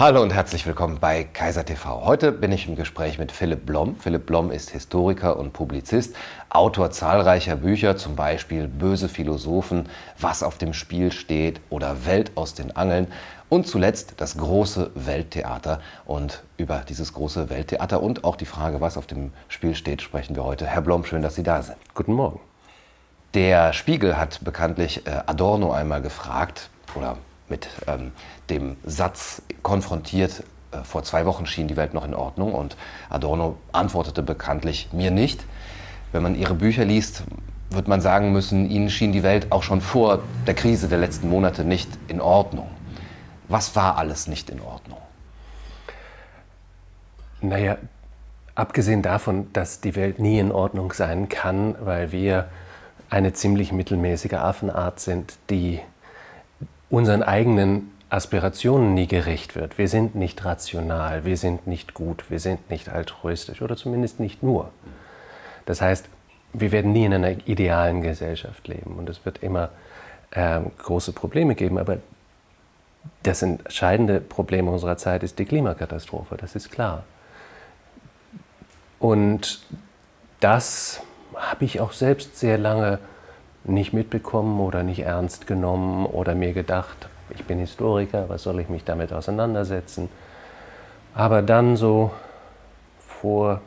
Hallo und herzlich willkommen bei Kaiser TV. Heute bin ich im Gespräch mit Philipp Blom. Philipp Blom ist Historiker und Publizist, Autor zahlreicher Bücher, zum Beispiel Böse Philosophen, Was auf dem Spiel steht oder Welt aus den Angeln und zuletzt das große Welttheater. Und über dieses große Welttheater und auch die Frage, was auf dem Spiel steht, sprechen wir heute. Herr Blom, schön, dass Sie da sind. Guten Morgen. Der Spiegel hat bekanntlich äh, Adorno einmal gefragt, oder mit ähm, dem Satz konfrontiert, äh, vor zwei Wochen schien die Welt noch in Ordnung und Adorno antwortete bekanntlich mir nicht. Wenn man ihre Bücher liest, wird man sagen müssen, ihnen schien die Welt auch schon vor der Krise der letzten Monate nicht in Ordnung. Was war alles nicht in Ordnung? Naja, abgesehen davon, dass die Welt nie in Ordnung sein kann, weil wir eine ziemlich mittelmäßige Affenart sind, die unseren eigenen Aspirationen nie gerecht wird. Wir sind nicht rational, wir sind nicht gut, wir sind nicht altruistisch oder zumindest nicht nur. Das heißt, wir werden nie in einer idealen Gesellschaft leben und es wird immer äh, große Probleme geben. Aber das entscheidende Problem unserer Zeit ist die Klimakatastrophe, das ist klar. Und das habe ich auch selbst sehr lange nicht mitbekommen oder nicht ernst genommen oder mir gedacht, ich bin Historiker, was soll ich mich damit auseinandersetzen? Aber dann so vor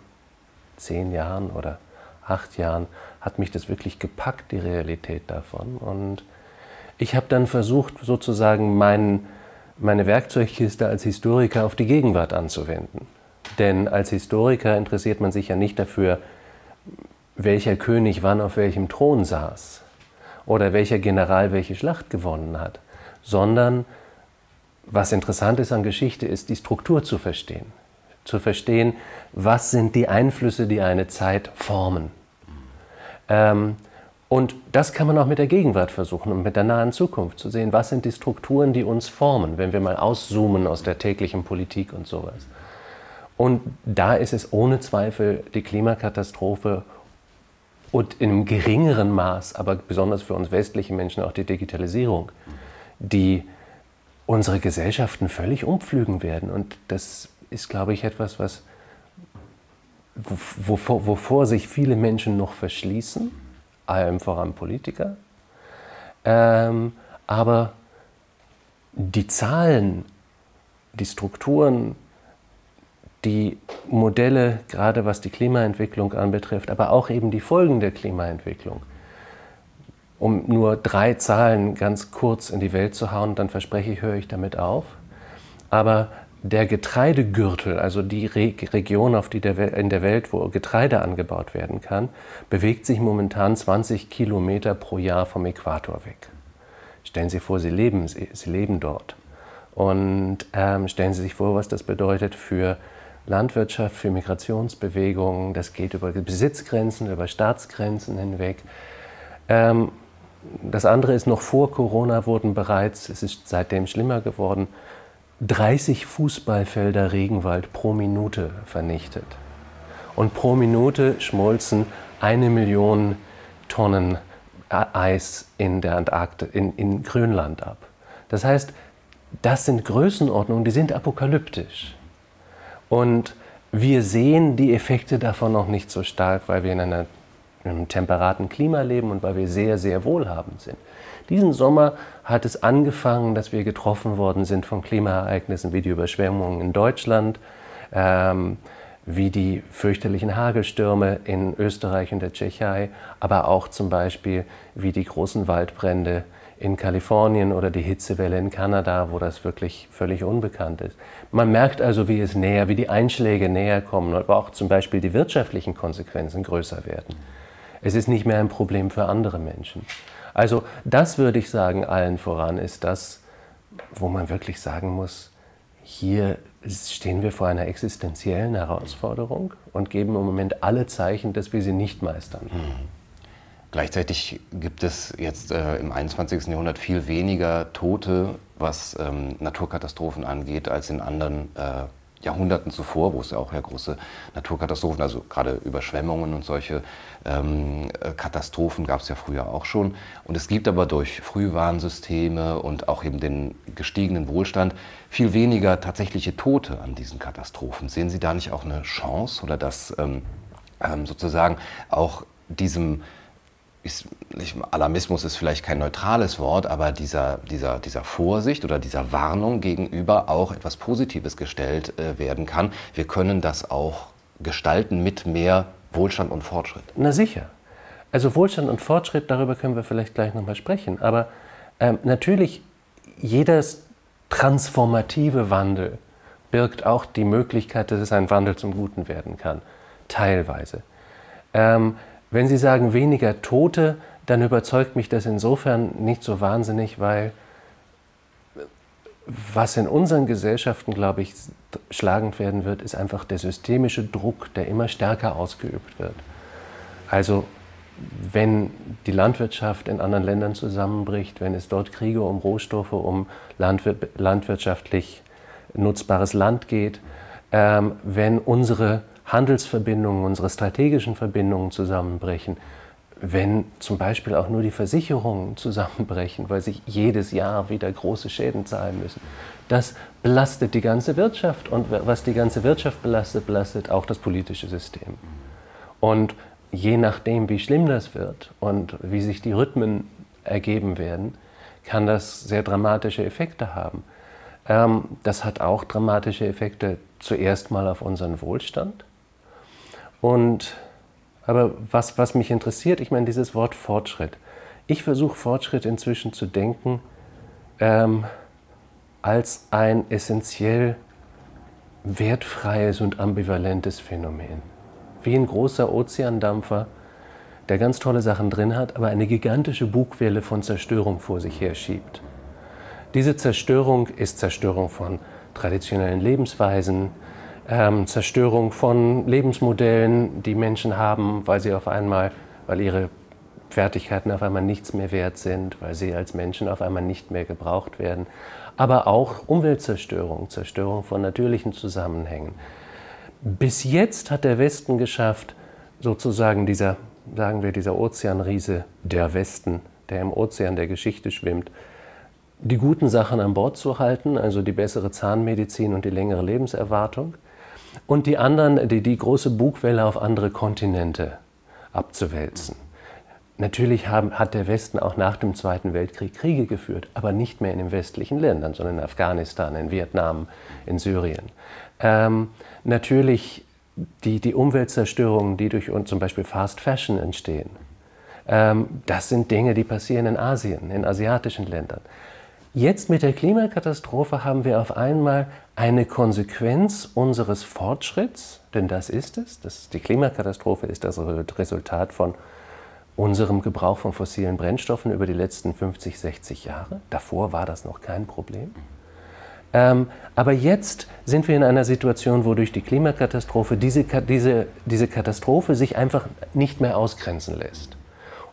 zehn Jahren oder acht Jahren hat mich das wirklich gepackt, die Realität davon. Und ich habe dann versucht, sozusagen mein, meine Werkzeugkiste als Historiker auf die Gegenwart anzuwenden. Denn als Historiker interessiert man sich ja nicht dafür, welcher König wann auf welchem Thron saß, oder welcher General welche Schlacht gewonnen hat, sondern was interessant ist an Geschichte, ist die Struktur zu verstehen. Zu verstehen, was sind die Einflüsse, die eine Zeit formen. Ähm, und das kann man auch mit der Gegenwart versuchen und mit der nahen Zukunft zu sehen, was sind die Strukturen, die uns formen, wenn wir mal auszoomen aus der täglichen Politik und sowas. Und da ist es ohne Zweifel die Klimakatastrophe und in einem geringeren Maß, aber besonders für uns westliche Menschen auch die Digitalisierung, die unsere Gesellschaften völlig umpflügen werden. Und das ist, glaube ich, etwas, was, wovor, wovor sich viele Menschen noch verschließen, allem voran Politiker. Ähm, aber die Zahlen, die Strukturen, die Modelle, gerade was die Klimaentwicklung anbetrifft, aber auch eben die Folgen der Klimaentwicklung. Um nur drei Zahlen ganz kurz in die Welt zu hauen, dann verspreche ich, höre ich damit auf. Aber der Getreidegürtel, also die Re Region auf die der in der Welt, wo Getreide angebaut werden kann, bewegt sich momentan 20 Kilometer pro Jahr vom Äquator weg. Stellen Sie vor, Sie leben, Sie, Sie leben dort. Und ähm, stellen Sie sich vor, was das bedeutet für Landwirtschaft, für Migrationsbewegungen. Das geht über Besitzgrenzen, über Staatsgrenzen hinweg. Ähm, das andere ist, noch vor Corona wurden bereits, es ist seitdem schlimmer geworden, 30 Fußballfelder Regenwald pro Minute vernichtet. Und pro Minute schmolzen eine Million Tonnen Eis in, der Antarktis, in, in Grönland ab. Das heißt, das sind Größenordnungen, die sind apokalyptisch. Und wir sehen die Effekte davon noch nicht so stark, weil wir in, einer, in einem temperaten Klima leben und weil wir sehr, sehr wohlhabend sind. Diesen Sommer hat es angefangen, dass wir getroffen worden sind von Klimaereignissen wie die Überschwemmungen in Deutschland, ähm, wie die fürchterlichen Hagelstürme in Österreich und der Tschechei, aber auch zum Beispiel wie die großen Waldbrände in Kalifornien oder die Hitzewelle in Kanada, wo das wirklich völlig unbekannt ist. Man merkt also, wie es näher, wie die Einschläge näher kommen, aber auch zum Beispiel die wirtschaftlichen Konsequenzen größer werden. Es ist nicht mehr ein Problem für andere Menschen. Also das würde ich sagen, allen voran ist das, wo man wirklich sagen muss, hier stehen wir vor einer existenziellen Herausforderung und geben im Moment alle Zeichen, dass wir sie nicht meistern. Mhm. Gleichzeitig gibt es jetzt äh, im 21. Jahrhundert viel weniger Tote, was ähm, Naturkatastrophen angeht, als in anderen äh, Jahrhunderten zuvor, wo es ja auch ja große Naturkatastrophen, also gerade Überschwemmungen und solche ähm, äh, Katastrophen gab es ja früher auch schon. Und es gibt aber durch Frühwarnsysteme und auch eben den gestiegenen Wohlstand viel weniger tatsächliche Tote an diesen Katastrophen. Sehen Sie da nicht auch eine Chance oder dass ähm, ähm, sozusagen auch diesem ist, Alarmismus ist vielleicht kein neutrales Wort, aber dieser, dieser, dieser Vorsicht oder dieser Warnung gegenüber auch etwas Positives gestellt äh, werden kann. Wir können das auch gestalten mit mehr Wohlstand und Fortschritt. Na sicher. Also Wohlstand und Fortschritt, darüber können wir vielleicht gleich nochmal sprechen. Aber ähm, natürlich, jeder transformative Wandel birgt auch die Möglichkeit, dass es ein Wandel zum Guten werden kann. Teilweise. Ähm, wenn Sie sagen weniger Tote, dann überzeugt mich das insofern nicht so wahnsinnig, weil was in unseren Gesellschaften, glaube ich, schlagend werden wird, ist einfach der systemische Druck, der immer stärker ausgeübt wird. Also wenn die Landwirtschaft in anderen Ländern zusammenbricht, wenn es dort Kriege um Rohstoffe, um landwir landwirtschaftlich nutzbares Land geht, ähm, wenn unsere Handelsverbindungen, unsere strategischen Verbindungen zusammenbrechen, wenn zum Beispiel auch nur die Versicherungen zusammenbrechen, weil sie jedes Jahr wieder große Schäden zahlen müssen. Das belastet die ganze Wirtschaft und was die ganze Wirtschaft belastet, belastet auch das politische System. Und je nachdem, wie schlimm das wird und wie sich die Rhythmen ergeben werden, kann das sehr dramatische Effekte haben. Ähm, das hat auch dramatische Effekte zuerst mal auf unseren Wohlstand und, aber was, was mich interessiert, ich meine, dieses Wort Fortschritt. Ich versuche Fortschritt inzwischen zu denken ähm, als ein essentiell wertfreies und ambivalentes Phänomen. Wie ein großer Ozeandampfer, der ganz tolle Sachen drin hat, aber eine gigantische Bugwelle von Zerstörung vor sich her schiebt. Diese Zerstörung ist Zerstörung von traditionellen Lebensweisen, ähm, Zerstörung von Lebensmodellen, die Menschen haben, weil sie auf einmal, weil ihre Fertigkeiten auf einmal nichts mehr wert sind, weil sie als Menschen auf einmal nicht mehr gebraucht werden. Aber auch Umweltzerstörung, Zerstörung von natürlichen Zusammenhängen. Bis jetzt hat der Westen geschafft, sozusagen dieser, sagen wir, dieser Ozeanriese, der Westen, der im Ozean der Geschichte schwimmt, die guten Sachen an Bord zu halten, also die bessere Zahnmedizin und die längere Lebenserwartung und die anderen, die, die große Bugwelle auf andere Kontinente abzuwälzen. Natürlich haben, hat der Westen auch nach dem Zweiten Weltkrieg Kriege geführt, aber nicht mehr in den westlichen Ländern, sondern in Afghanistan, in Vietnam, in Syrien. Ähm, natürlich die, die Umweltzerstörungen, die durch zum Beispiel Fast Fashion entstehen. Ähm, das sind Dinge, die passieren in Asien, in asiatischen Ländern. Jetzt mit der Klimakatastrophe haben wir auf einmal eine Konsequenz unseres Fortschritts, denn das ist es. Das, die Klimakatastrophe ist das Resultat von unserem Gebrauch von fossilen Brennstoffen über die letzten 50, 60 Jahre. Davor war das noch kein Problem. Ähm, aber jetzt sind wir in einer Situation, wo durch die Klimakatastrophe diese, diese, diese Katastrophe sich einfach nicht mehr ausgrenzen lässt.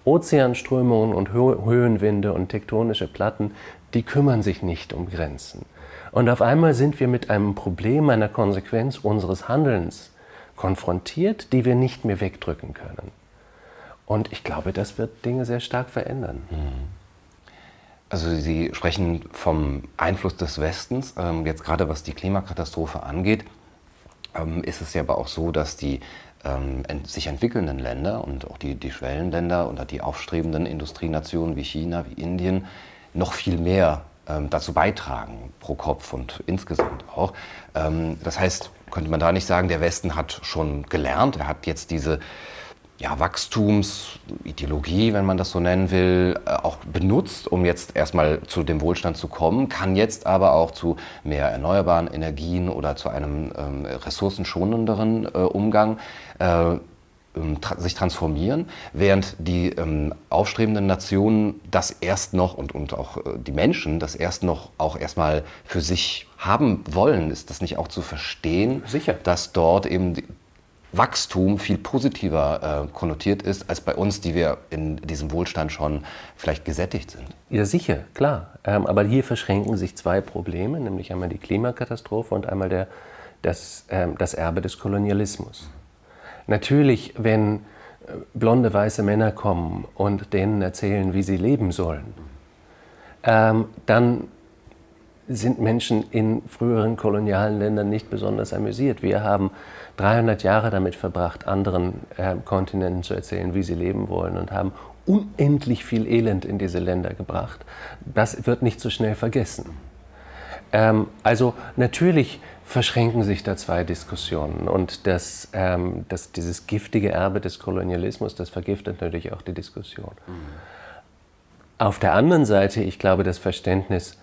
Ozeanströmungen und Höhenwinde und tektonische Platten die kümmern sich nicht um Grenzen. Und auf einmal sind wir mit einem Problem, einer Konsequenz unseres Handelns konfrontiert, die wir nicht mehr wegdrücken können. Und ich glaube, das wird Dinge sehr stark verändern. Mhm. Also Sie sprechen vom Einfluss des Westens. Ähm, jetzt gerade was die Klimakatastrophe angeht, ähm, ist es ja aber auch so, dass die ähm, sich entwickelnden Länder und auch die, die Schwellenländer oder die aufstrebenden Industrienationen wie China, wie Indien noch viel mehr ähm, dazu beitragen, pro Kopf und insgesamt auch. Ähm, das heißt, könnte man da nicht sagen, der Westen hat schon gelernt, er hat jetzt diese ja, Wachstumsideologie, wenn man das so nennen will, äh, auch benutzt, um jetzt erstmal zu dem Wohlstand zu kommen, kann jetzt aber auch zu mehr erneuerbaren Energien oder zu einem ähm, ressourcenschonenderen äh, Umgang äh, tra sich transformieren, während die ähm, aufstrebenden Nationen das erst noch und, und auch äh, die Menschen das erst noch auch erstmal für sich haben wollen. Ist das nicht auch zu verstehen, Sicher. dass dort eben Wachstum viel positiver äh, konnotiert ist als bei uns, die wir in diesem Wohlstand schon vielleicht gesättigt sind? Ja, sicher, klar. Ähm, aber hier verschränken sich zwei Probleme, nämlich einmal die Klimakatastrophe und einmal der das, äh, das Erbe des Kolonialismus. Natürlich, wenn äh, blonde weiße Männer kommen und denen erzählen, wie sie leben sollen, ähm, dann sind Menschen in früheren kolonialen Ländern nicht besonders amüsiert. Wir haben 300 Jahre damit verbracht, anderen äh, Kontinenten zu erzählen, wie sie leben wollen und haben unendlich viel Elend in diese Länder gebracht. Das wird nicht so schnell vergessen. Ähm, also natürlich verschränken sich da zwei Diskussionen und das, ähm, das, dieses giftige Erbe des Kolonialismus, das vergiftet natürlich auch die Diskussion. Mhm. Auf der anderen Seite, ich glaube, das Verständnis,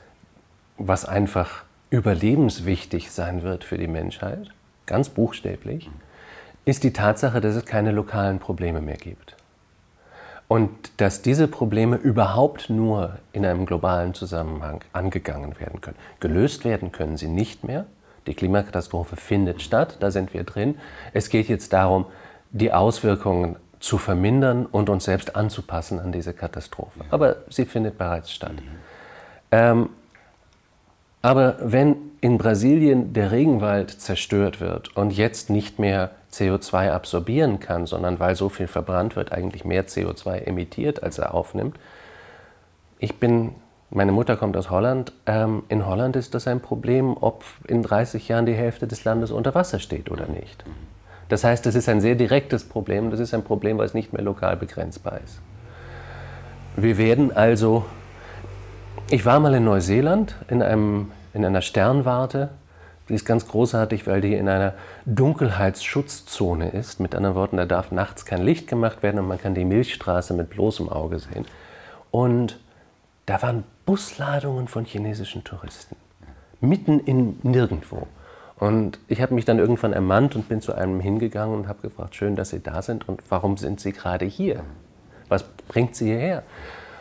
was einfach überlebenswichtig sein wird für die Menschheit, ganz buchstäblich, ist die Tatsache, dass es keine lokalen Probleme mehr gibt. Und dass diese Probleme überhaupt nur in einem globalen Zusammenhang angegangen werden können. Gelöst werden können sie nicht mehr. Die Klimakatastrophe findet statt, da sind wir drin. Es geht jetzt darum, die Auswirkungen zu vermindern und uns selbst anzupassen an diese Katastrophe. Aber sie findet bereits statt. Ähm, aber wenn in Brasilien der Regenwald zerstört wird und jetzt nicht mehr CO2 absorbieren kann, sondern weil so viel verbrannt wird, eigentlich mehr CO2 emittiert, als er aufnimmt. Ich bin, meine Mutter kommt aus Holland. Ähm, in Holland ist das ein Problem, ob in 30 Jahren die Hälfte des Landes unter Wasser steht oder nicht. Das heißt, das ist ein sehr direktes Problem. Das ist ein Problem, was nicht mehr lokal begrenzbar ist. Wir werden also. Ich war mal in Neuseeland in, einem, in einer Sternwarte die ist ganz großartig, weil die in einer Dunkelheitsschutzzone ist. Mit anderen Worten, da darf nachts kein Licht gemacht werden und man kann die Milchstraße mit bloßem Auge sehen. Und da waren Busladungen von chinesischen Touristen. Mitten in nirgendwo. Und ich habe mich dann irgendwann ermannt und bin zu einem hingegangen und habe gefragt, schön, dass Sie da sind und warum sind Sie gerade hier? Was bringt Sie hierher?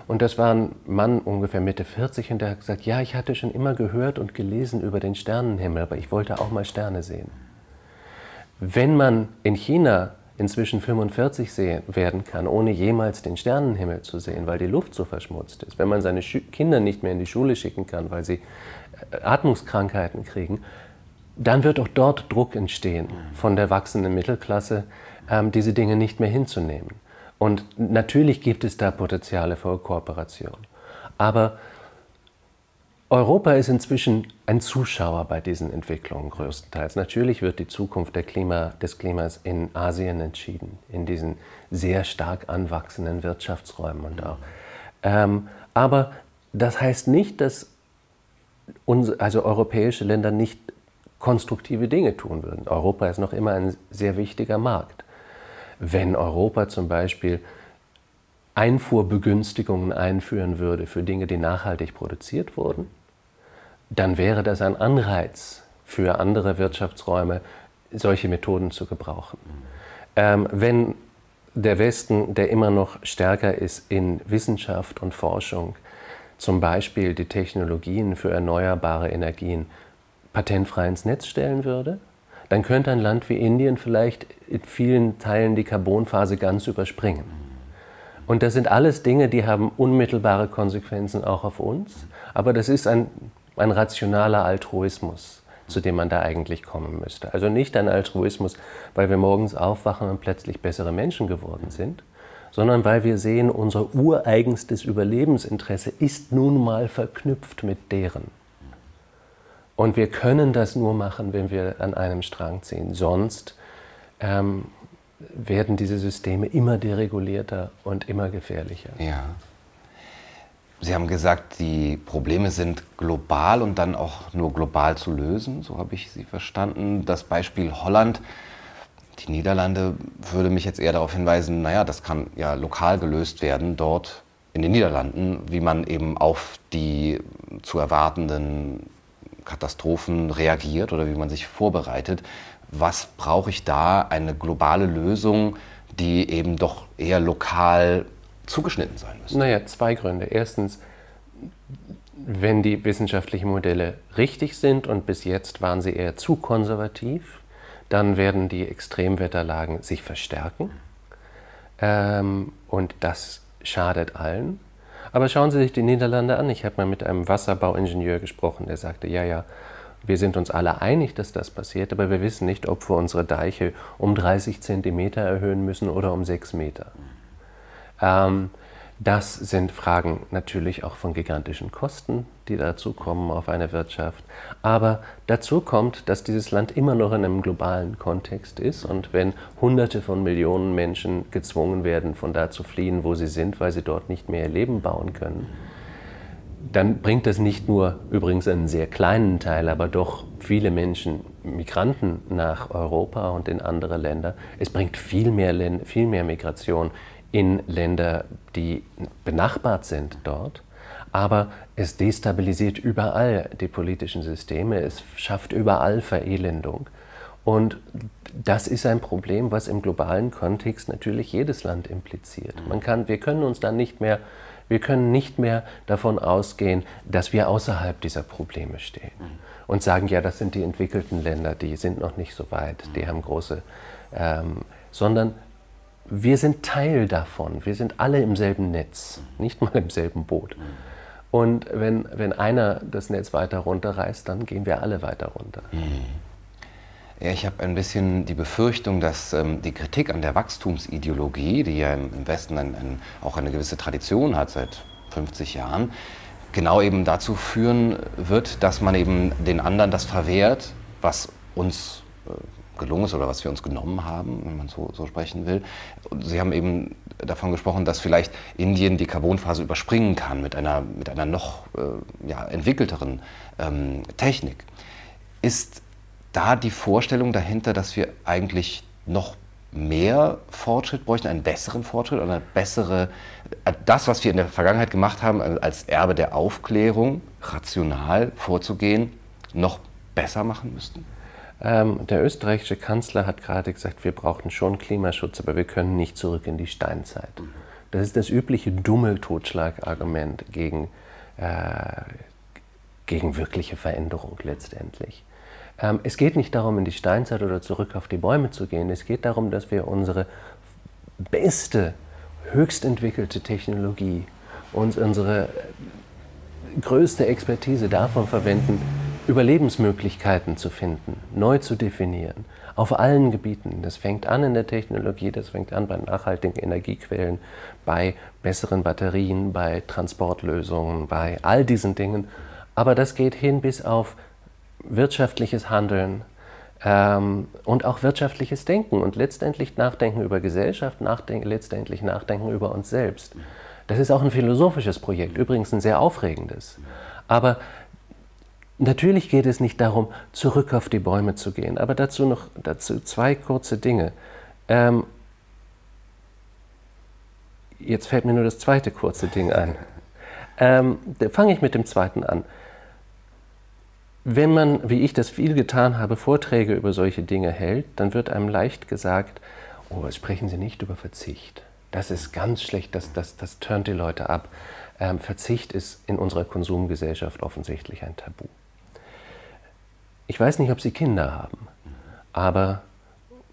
Und das war ein Mann ungefähr Mitte 40 und der hat gesagt, ja, ich hatte schon immer gehört und gelesen über den Sternenhimmel, aber ich wollte auch mal Sterne sehen. Wenn man in China inzwischen 45 sehen, werden kann, ohne jemals den Sternenhimmel zu sehen, weil die Luft so verschmutzt ist, wenn man seine Kinder nicht mehr in die Schule schicken kann, weil sie äh, Atmungskrankheiten kriegen, dann wird auch dort Druck entstehen von der wachsenden Mittelklasse, ähm, diese Dinge nicht mehr hinzunehmen. Und natürlich gibt es da Potenziale für Kooperation. Aber Europa ist inzwischen ein Zuschauer bei diesen Entwicklungen größtenteils. Natürlich wird die Zukunft Klima, des Klimas in Asien entschieden, in diesen sehr stark anwachsenden Wirtschaftsräumen und auch. Ähm, aber das heißt nicht, dass uns, also europäische Länder nicht konstruktive Dinge tun würden. Europa ist noch immer ein sehr wichtiger Markt wenn Europa zum Beispiel Einfuhrbegünstigungen einführen würde für Dinge, die nachhaltig produziert wurden, dann wäre das ein Anreiz für andere Wirtschaftsräume, solche Methoden zu gebrauchen. Ähm, wenn der Westen, der immer noch stärker ist in Wissenschaft und Forschung, zum Beispiel die Technologien für erneuerbare Energien patentfrei ins Netz stellen würde, dann könnte ein Land wie Indien vielleicht in vielen Teilen die Carbonphase ganz überspringen. Und das sind alles Dinge, die haben unmittelbare Konsequenzen auch auf uns. Aber das ist ein, ein rationaler Altruismus, zu dem man da eigentlich kommen müsste. Also nicht ein Altruismus, weil wir morgens aufwachen und plötzlich bessere Menschen geworden sind, sondern weil wir sehen, unser ureigenstes Überlebensinteresse ist nun mal verknüpft mit deren. Und wir können das nur machen, wenn wir an einem Strang ziehen. Sonst ähm, werden diese Systeme immer deregulierter und immer gefährlicher. Ja. Sie haben gesagt, die Probleme sind global und dann auch nur global zu lösen. So habe ich Sie verstanden. Das Beispiel Holland, die Niederlande, würde mich jetzt eher darauf hinweisen, naja, das kann ja lokal gelöst werden dort in den Niederlanden, wie man eben auf die zu erwartenden Katastrophen reagiert oder wie man sich vorbereitet. Was brauche ich da? Eine globale Lösung, die eben doch eher lokal zugeschnitten sein müsste? Naja, zwei Gründe. Erstens, wenn die wissenschaftlichen Modelle richtig sind und bis jetzt waren sie eher zu konservativ, dann werden die Extremwetterlagen sich verstärken. Ähm, und das schadet allen. Aber schauen Sie sich die Niederlande an. Ich habe mal mit einem Wasserbauingenieur gesprochen, der sagte, ja, ja, Wir sind uns alle einig, dass das passiert, aber wir wissen nicht, ob wir unsere Deiche um 30 Zentimeter erhöhen müssen oder um 6 Meter. Ähm, das sind Fragen natürlich auch von gigantischen Kosten, die dazu kommen auf eine Wirtschaft. Aber dazu kommt, dass dieses Land immer noch in einem globalen Kontext ist. Und wenn Hunderte von Millionen Menschen gezwungen werden, von da zu fliehen, wo sie sind, weil sie dort nicht mehr ihr Leben bauen können, dann bringt das nicht nur übrigens einen sehr kleinen Teil, aber doch viele Menschen, Migranten nach Europa und in andere Länder. Es bringt viel mehr, viel mehr Migration in Länder, die benachbart sind dort. Aber es destabilisiert überall die politischen Systeme, es schafft überall Verelendung. Und das ist ein Problem, was im globalen Kontext natürlich jedes Land impliziert. Man kann, wir können uns dann nicht mehr, wir können nicht mehr davon ausgehen, dass wir außerhalb dieser Probleme stehen und sagen, ja, das sind die entwickelten Länder, die sind noch nicht so weit, die haben große, ähm, sondern wir sind Teil davon. Wir sind alle im selben Netz, nicht mal im selben Boot. Und wenn, wenn einer das Netz weiter runterreißt, dann gehen wir alle weiter runter. Ja, ich habe ein bisschen die Befürchtung, dass ähm, die Kritik an der Wachstumsideologie, die ja im, Westen ein, ein, auch eine gewisse Tradition hat seit 50 Jahren, genau eben dazu führen wird, dass man eben den anderen das verwehrt, was uns äh, gelungen ist oder was wir uns genommen haben, wenn man so, so sprechen will. Sie haben eben davon gesprochen, dass vielleicht Indien die Carbonphase überspringen kann mit einer, mit einer noch äh, ja, entwickelteren ähm, Technik. Ist da die Vorstellung dahinter, dass wir eigentlich noch mehr Fortschritt bräuchten, einen besseren Fortschritt, eine bessere, das, was wir in der Vergangenheit gemacht haben, als Erbe der Aufklärung, rational vorzugehen, noch besser machen müssten? Ähm, der österreichische Kanzler hat gerade gesagt, wir brauchen schon Klimaschutz, aber wir können nicht zurück in die Steinzeit. Das ist das übliche dumme Totschlagargument gegen, äh, gegen wirkliche Veränderung letztendlich. Ähm, es geht nicht darum, in die Steinzeit oder zurück auf die Bäume zu gehen. Es geht darum, dass wir unsere beste, höchst entwickelte Technologie und unsere größte Expertise davon verwenden, Überlebensmöglichkeiten zu finden, neu zu definieren, auf allen Gebieten. Das fängt an in der Technologie, das fängt an bei nachhaltigen Energiequellen, bei besseren Batterien, bei Transportlösungen, bei all diesen Dingen. Aber das geht hin bis auf wirtschaftliches Handeln ähm, und auch wirtschaftliches Denken und letztendlich Nachdenken über Gesellschaft, nachdenken, letztendlich Nachdenken über uns selbst. Das ist auch ein philosophisches Projekt, übrigens ein sehr aufregendes. Aber Natürlich geht es nicht darum, zurück auf die Bäume zu gehen, aber dazu noch dazu zwei kurze Dinge. Ähm, jetzt fällt mir nur das zweite kurze Ding ein. Ähm, Fange ich mit dem zweiten an. Wenn man, wie ich das viel getan habe, Vorträge über solche Dinge hält, dann wird einem leicht gesagt, oh, sprechen Sie nicht über Verzicht. Das ist ganz schlecht, das, das, das turnt die Leute ab. Ähm, Verzicht ist in unserer Konsumgesellschaft offensichtlich ein Tabu. Ich weiß nicht, ob Sie Kinder haben, aber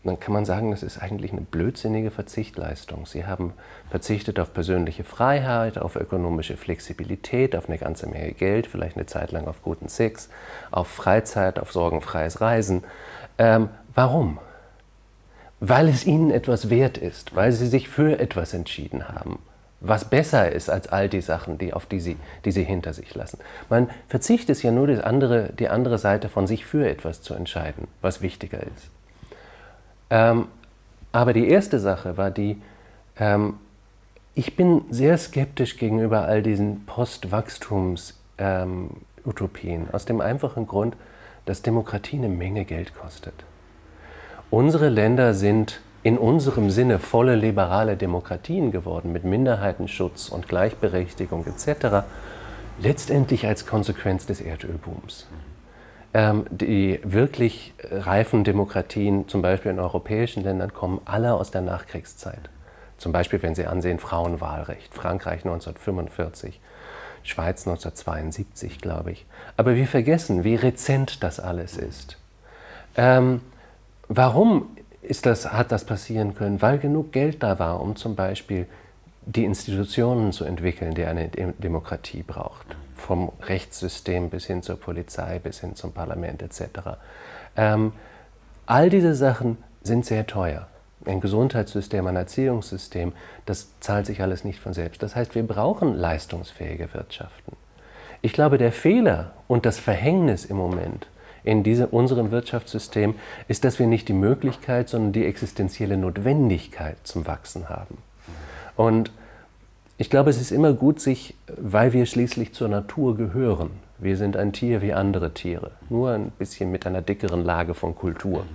dann kann man sagen, das ist eigentlich eine blödsinnige Verzichtleistung. Sie haben verzichtet auf persönliche Freiheit, auf ökonomische Flexibilität, auf eine ganze Menge Geld, vielleicht eine Zeit lang auf guten Sex, auf Freizeit, auf sorgenfreies Reisen. Ähm, warum? Weil es ihnen etwas wert ist, weil sie sich für etwas entschieden haben was besser ist als all die Sachen, die, auf die sie, die sie hinter sich lassen. Man Verzicht ist ja nur die andere, die andere Seite von sich für etwas zu entscheiden, was wichtiger ist. Ähm, aber die erste Sache war die, ähm, ich bin sehr skeptisch gegenüber all diesen Postwachstums-Utopien, ähm, aus dem einfachen Grund, dass Demokratie eine Menge Geld kostet. Unsere Länder sind in unserem Sinne volle liberale Demokratien geworden mit Minderheitenschutz und Gleichberechtigung etc., letztendlich als Konsequenz des Erdölbooms. Ähm, die wirklich reifen Demokratien, zum Beispiel in europäischen Ländern, kommen alle aus der Nachkriegszeit. Zum Beispiel, wenn Sie ansehen, Frauenwahlrecht, Frankreich 1945, Schweiz 1972, glaube ich. Aber wir vergessen, wie rezent das alles ist. Ähm, warum ist das, hat das passieren können, weil genug Geld da war, um zum Beispiel die Institutionen zu entwickeln, die eine Demokratie braucht. Vom Rechtssystem bis hin zur Polizei, bis hin zum Parlament etc. Ähm, all diese Sachen sind sehr teuer. Ein Gesundheitssystem, ein Erziehungssystem, das zahlt sich alles nicht von selbst. Das heißt, wir brauchen leistungsfähige Wirtschaften. Ich glaube, der Fehler und das Verhängnis im Moment in diese, unserem Wirtschaftssystem ist, dass wir nicht die Möglichkeit, sondern die existenzielle Notwendigkeit zum Wachsen haben. Und ich glaube, es ist immer gut, sich, weil wir schließlich zur Natur gehören. Wir sind ein Tier wie andere Tiere, nur ein bisschen mit einer dickeren Lage von Kultur.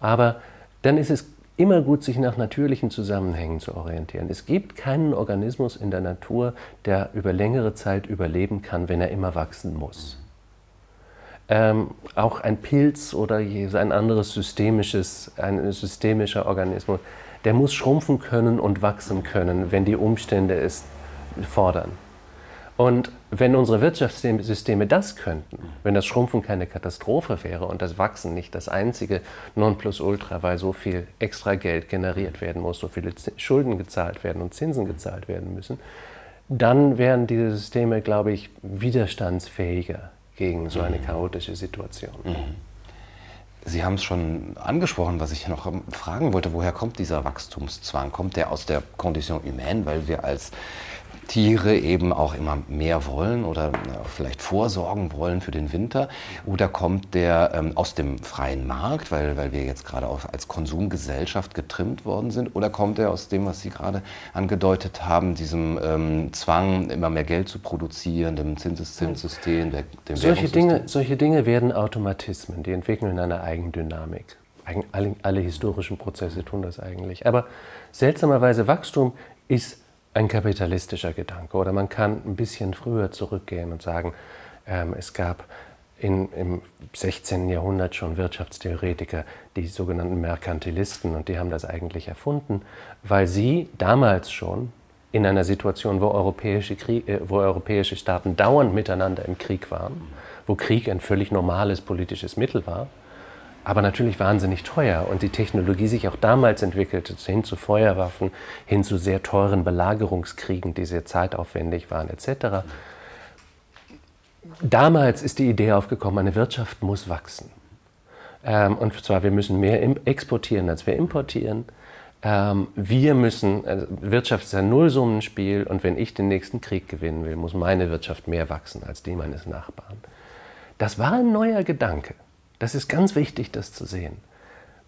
Aber dann ist es immer gut, sich nach natürlichen Zusammenhängen zu orientieren. Es gibt keinen Organismus in der Natur, der über längere Zeit überleben kann, wenn er immer wachsen muss. Ähm, auch ein Pilz oder ein anderes systemisches, ein systemischer Organismus der muss schrumpfen können und wachsen können, wenn die Umstände es fordern. Und wenn unsere Wirtschaftssysteme das könnten, wenn das Schrumpfen keine Katastrophe wäre und das Wachsen nicht das einzige Nonplusultra, weil so viel extra Geld generiert werden muss, so viele Schulden gezahlt werden und Zinsen gezahlt werden müssen, dann wären diese Systeme, glaube ich, widerstandsfähiger gegen so eine chaotische Situation. Mhm. Sie haben es schon angesprochen, was ich noch fragen wollte. Woher kommt dieser Wachstumszwang? Kommt der aus der Condition humaine, weil wir als Tiere eben auch immer mehr wollen oder vielleicht vorsorgen wollen für den Winter? Oder kommt der ähm, aus dem freien Markt, weil, weil wir jetzt gerade auch als Konsumgesellschaft getrimmt worden sind? Oder kommt er aus dem, was Sie gerade angedeutet haben, diesem ähm, Zwang, immer mehr Geld zu produzieren, dem Zinseszinssystem, dem solche Dinge, solche Dinge werden Automatismen, die entwickeln eine Eigendynamik. Alle, alle historischen Prozesse tun das eigentlich. Aber seltsamerweise Wachstum ist ein kapitalistischer Gedanke. Oder man kann ein bisschen früher zurückgehen und sagen, ähm, es gab in, im 16. Jahrhundert schon Wirtschaftstheoretiker, die sogenannten Merkantilisten, und die haben das eigentlich erfunden, weil sie damals schon in einer Situation, wo europäische, Krieg, äh, wo europäische Staaten dauernd miteinander im Krieg waren, wo Krieg ein völlig normales politisches Mittel war, aber natürlich wahnsinnig teuer und die Technologie sich auch damals entwickelte, hin zu Feuerwaffen, hin zu sehr teuren Belagerungskriegen, die sehr zeitaufwendig waren, etc. Damals ist die Idee aufgekommen, eine Wirtschaft muss wachsen. Ähm, und zwar, wir müssen mehr exportieren, als wir importieren. Ähm, wir müssen, also Wirtschaft ist ein Nullsummenspiel und wenn ich den nächsten Krieg gewinnen will, muss meine Wirtschaft mehr wachsen als die meines Nachbarn. Das war ein neuer Gedanke. Das ist ganz wichtig, das zu sehen.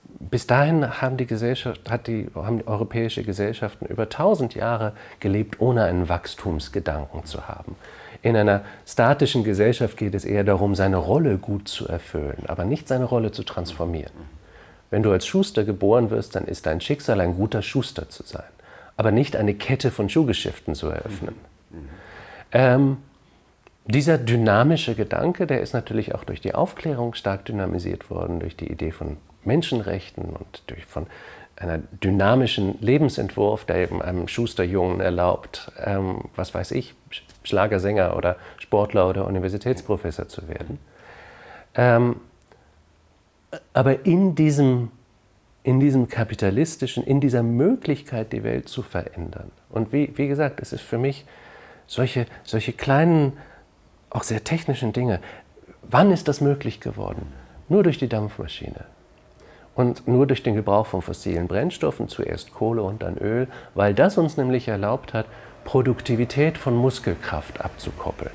Bis dahin haben die, Gesellschaft, hat die, haben die europäische Gesellschaften über tausend Jahre gelebt, ohne einen Wachstumsgedanken zu haben. In einer statischen Gesellschaft geht es eher darum, seine Rolle gut zu erfüllen, aber nicht seine Rolle zu transformieren. Wenn du als Schuster geboren wirst, dann ist dein Schicksal ein guter Schuster zu sein, aber nicht eine Kette von Schuhgeschäften zu eröffnen. Mhm. Ähm, dieser dynamische Gedanke, der ist natürlich auch durch die Aufklärung stark dynamisiert worden, durch die Idee von Menschenrechten und durch von einer dynamischen Lebensentwurf, der eben einem Schusterjungen erlaubt, ähm, was weiß ich, Schlagersänger oder Sportler oder Universitätsprofessor zu werden. Ähm, aber in diesem, in diesem kapitalistischen, in dieser Möglichkeit, die Welt zu verändern. Und wie, wie gesagt, es ist für mich solche, solche kleinen auch sehr technischen Dinge. Wann ist das möglich geworden? Nur durch die Dampfmaschine. Und nur durch den Gebrauch von fossilen Brennstoffen, zuerst Kohle und dann Öl, weil das uns nämlich erlaubt hat, Produktivität von Muskelkraft abzukoppeln.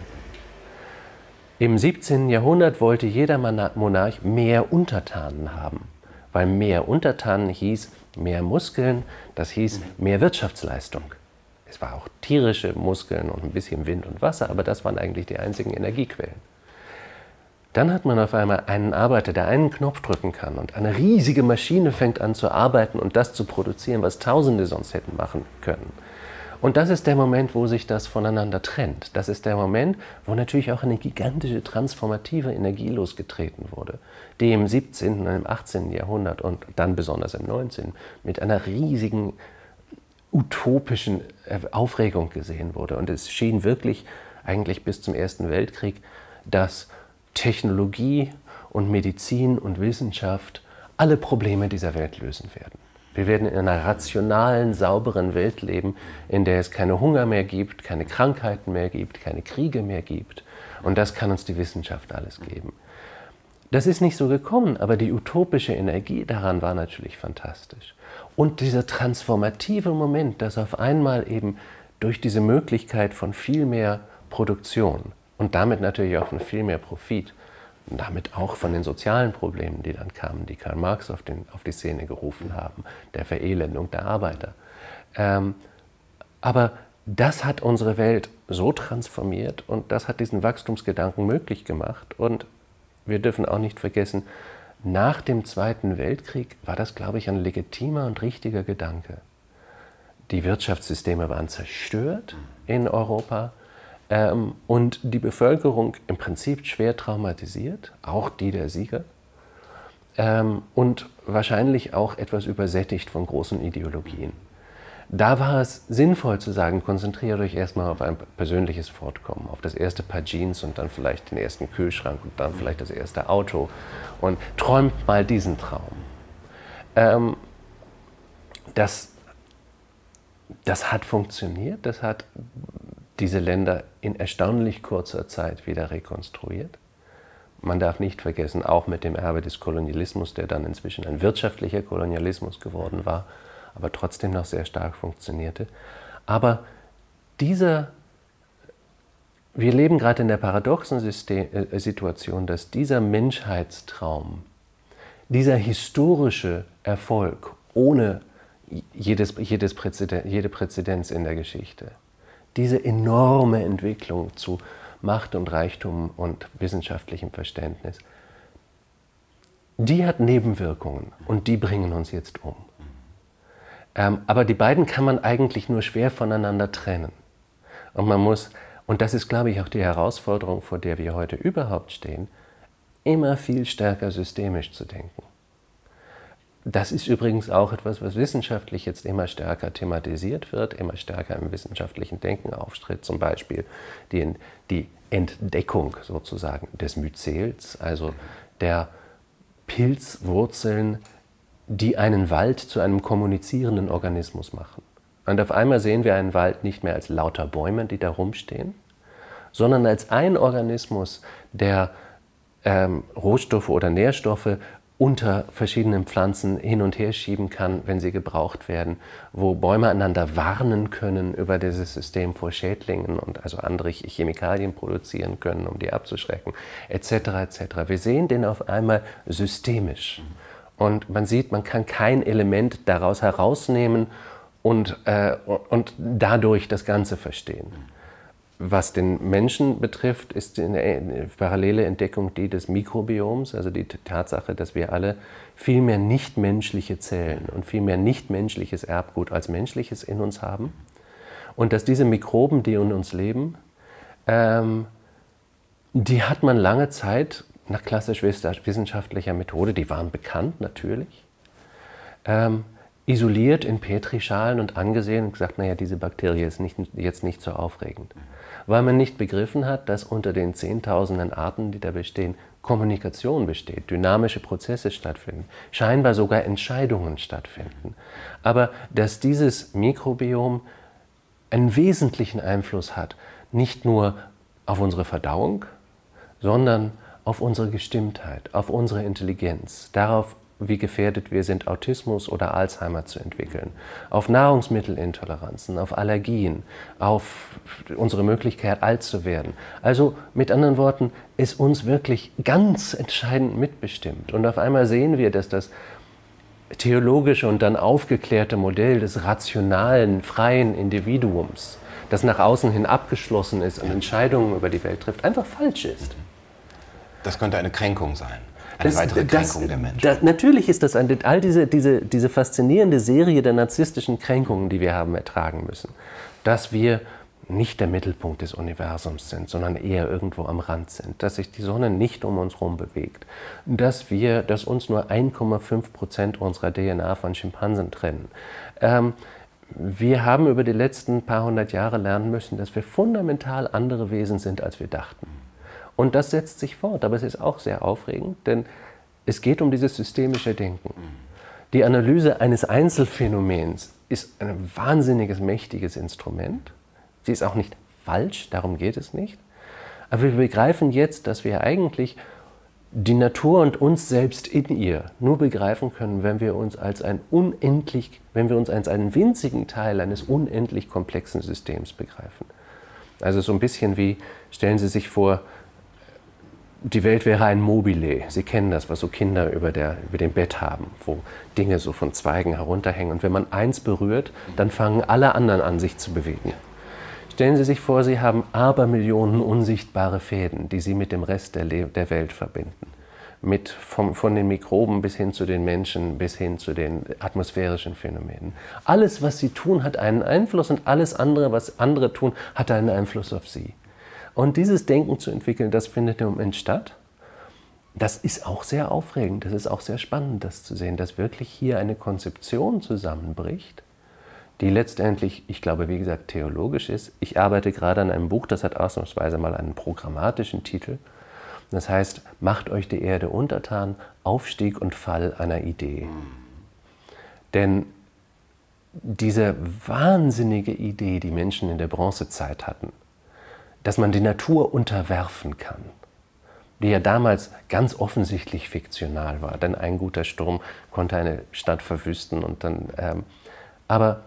Im 17. Jahrhundert wollte jeder Monarch mehr Untertanen haben, weil mehr Untertanen hieß mehr Muskeln, das hieß mehr Wirtschaftsleistung. Es war auch tierische Muskeln und ein bisschen Wind und Wasser, aber das waren eigentlich die einzigen Energiequellen. Dann hat man auf einmal einen Arbeiter, der einen Knopf drücken kann und eine riesige Maschine fängt an zu arbeiten und das zu produzieren, was Tausende sonst hätten machen können. Und das ist der Moment, wo sich das voneinander trennt. Das ist der Moment, wo natürlich auch eine gigantische transformative Energie losgetreten wurde, die im 17. und im 18. Jahrhundert und dann besonders im 19. mit einer riesigen utopischen Aufregung gesehen wurde. Und es schien wirklich eigentlich bis zum Ersten Weltkrieg, dass Technologie und Medizin und Wissenschaft alle Probleme dieser Welt lösen werden. Wir werden in einer rationalen, sauberen Welt leben, in der es keine Hunger mehr gibt, keine Krankheiten mehr gibt, keine Kriege mehr gibt. Und das kann uns die Wissenschaft alles geben. Das ist nicht so gekommen, aber die utopische Energie daran war natürlich fantastisch. Und dieser transformative Moment, dass auf einmal eben durch diese Möglichkeit von viel mehr Produktion und damit natürlich auch von viel mehr Profit und damit auch von den sozialen Problemen, die dann kamen, die Karl Marx auf, den, auf die Szene gerufen haben, der Verelendung der Arbeiter. Ähm, aber das hat unsere Welt so transformiert und das hat diesen Wachstumsgedanken möglich gemacht. Und wir dürfen auch nicht vergessen, nach dem Zweiten Weltkrieg war das, glaube ich, ein legitimer und richtiger Gedanke. Die Wirtschaftssysteme waren zerstört in Europa ähm, und die Bevölkerung im Prinzip schwer traumatisiert, auch die der Sieger, ähm, und wahrscheinlich auch etwas übersättigt von großen Ideologien. Da war es sinnvoll zu sagen, konzentriert euch erstmal auf ein persönliches Fortkommen, auf das erste Paar Jeans und dann vielleicht den ersten Kühlschrank und dann vielleicht das erste Auto und träumt mal diesen Traum. Ähm, das, das hat funktioniert, das hat diese Länder in erstaunlich kurzer Zeit wieder rekonstruiert. Man darf nicht vergessen, auch mit dem Erbe des Kolonialismus, der dann inzwischen ein wirtschaftlicher Kolonialismus geworden war, aber trotzdem noch sehr stark funktionierte. Aber dieser, wir leben gerade in der paradoxen System, äh, Situation, dass dieser Menschheitstraum, dieser historische Erfolg ohne jedes, jedes Präzeden, jede Präzedenz in der Geschichte, diese enorme Entwicklung zu Macht und Reichtum und wissenschaftlichem Verständnis, die hat Nebenwirkungen und die bringen uns jetzt um. Ähm, aber die beiden kann man eigentlich nur schwer voneinander trennen. Und man muss, und das ist, glaube ich, auch die Herausforderung, vor der wir heute überhaupt stehen, immer viel stärker systemisch zu denken. Das ist übrigens auch etwas, was wissenschaftlich jetzt immer stärker thematisiert wird, immer stärker im wissenschaftlichen Denken auftritt. Zum Beispiel die, die Entdeckung sozusagen des Myzels, also der Pilzwurzeln die einen Wald zu einem kommunizierenden Organismus machen. Und auf einmal sehen wir einen Wald nicht mehr als lauter Bäume, die da rumstehen, sondern als ein Organismus, der ähm, Rohstoffe oder Nährstoffe unter verschiedenen Pflanzen hin und her schieben kann, wenn sie gebraucht werden, wo Bäume einander warnen können über dieses System vor Schädlingen und also andere Chemikalien produzieren können, um die abzuschrecken, etc. etc. Wir sehen den auf einmal systemisch. Und man sieht, man kann kein Element daraus herausnehmen und, äh, und dadurch das Ganze verstehen. Was den Menschen betrifft, ist eine parallele Entdeckung die des Mikrobioms, also die Tatsache, dass wir alle viel mehr nichtmenschliche Zellen und viel mehr nichtmenschliches Erbgut als menschliches in uns haben. Und dass diese Mikroben, die in uns leben, ähm, die hat man lange Zeit nach klassisch wissenschaftlicher Methode, die waren bekannt natürlich, ähm, isoliert in Petrischalen und angesehen und gesagt, naja, diese Bakterie ist nicht, jetzt nicht so aufregend. Weil man nicht begriffen hat, dass unter den Zehntausenden Arten, die da bestehen, Kommunikation besteht, dynamische Prozesse stattfinden, scheinbar sogar Entscheidungen stattfinden. Aber dass dieses Mikrobiom einen wesentlichen Einfluss hat, nicht nur auf unsere Verdauung, sondern auf unsere Gestimmtheit, auf unsere Intelligenz, darauf, wie gefährdet wir sind, Autismus oder Alzheimer zu entwickeln, auf Nahrungsmittelintoleranzen, auf Allergien, auf unsere Möglichkeit, alt zu werden. Also mit anderen Worten, ist uns wirklich ganz entscheidend mitbestimmt. Und auf einmal sehen wir, dass das theologische und dann aufgeklärte Modell des rationalen, freien Individuums, das nach außen hin abgeschlossen ist und Entscheidungen über die Welt trifft, einfach falsch ist. Das könnte eine Kränkung sein. Eine das, weitere Kränkung das, der Menschen. Das, natürlich ist das ein, all diese, diese, diese faszinierende Serie der narzisstischen Kränkungen, die wir haben ertragen müssen. Dass wir nicht der Mittelpunkt des Universums sind, sondern eher irgendwo am Rand sind, dass sich die Sonne nicht um uns herum bewegt, dass wir, dass uns nur 1,5 Prozent unserer DNA von Schimpansen trennen. Ähm, wir haben über die letzten paar hundert Jahre lernen müssen, dass wir fundamental andere Wesen sind, als wir dachten. Und das setzt sich fort, aber es ist auch sehr aufregend, denn es geht um dieses systemische Denken. Die Analyse eines Einzelfenomens ist ein wahnsinniges, mächtiges Instrument. Sie ist auch nicht falsch, darum geht es nicht. Aber wir begreifen jetzt, dass wir eigentlich die Natur und uns selbst in ihr nur begreifen können, wenn wir uns als ein unendlich, wenn wir uns als einen winzigen Teil eines unendlich komplexen Systems begreifen. Also so ein bisschen wie, stellen Sie sich vor, die Welt wäre ein Mobile. Sie kennen das, was so Kinder über, der, über dem Bett haben, wo Dinge so von Zweigen herunterhängen. Und wenn man eins berührt, dann fangen alle anderen an, sich zu bewegen. Stellen Sie sich vor, Sie haben Abermillionen unsichtbare Fäden, die Sie mit dem Rest der, Le der Welt verbinden. Mit vom, von den Mikroben bis hin zu den Menschen, bis hin zu den atmosphärischen Phänomenen. Alles, was Sie tun, hat einen Einfluss und alles andere, was andere tun, hat einen Einfluss auf Sie. Und dieses Denken zu entwickeln, das findet im Moment statt. Das ist auch sehr aufregend, das ist auch sehr spannend, das zu sehen, dass wirklich hier eine Konzeption zusammenbricht, die letztendlich, ich glaube, wie gesagt, theologisch ist. Ich arbeite gerade an einem Buch, das hat ausnahmsweise mal einen programmatischen Titel. Das heißt, macht euch die Erde untertan, Aufstieg und Fall einer Idee. Denn diese wahnsinnige Idee, die Menschen in der Bronzezeit hatten, dass man die Natur unterwerfen kann, die ja damals ganz offensichtlich fiktional war, denn ein guter Sturm konnte eine Stadt verwüsten und dann. Ähm, aber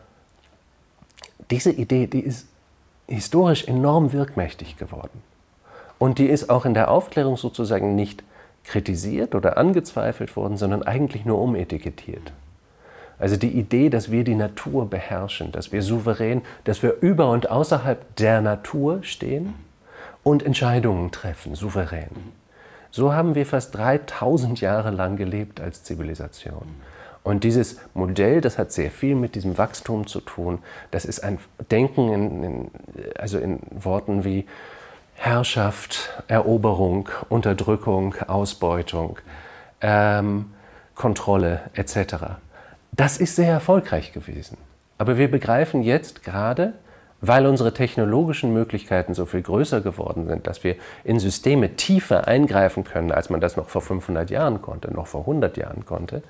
diese Idee, die ist historisch enorm wirkmächtig geworden. Und die ist auch in der Aufklärung sozusagen nicht kritisiert oder angezweifelt worden, sondern eigentlich nur umetikettiert. Also die Idee, dass wir die Natur beherrschen, dass wir souverän, dass wir über und außerhalb der Natur stehen und Entscheidungen treffen, souverän. So haben wir fast 3000 Jahre lang gelebt als Zivilisation. Und dieses Modell, das hat sehr viel mit diesem Wachstum zu tun. Das ist ein Denken in, in, also in Worten wie Herrschaft, Eroberung, Unterdrückung, Ausbeutung, ähm, Kontrolle etc. Das ist sehr erfolgreich gewesen. Aber wir begreifen jetzt gerade, weil unsere technologischen Möglichkeiten so viel größer geworden sind, dass wir in Systeme tiefer eingreifen können, als man das noch vor 500 Jahren konnte, noch vor 100 Jahren konnte.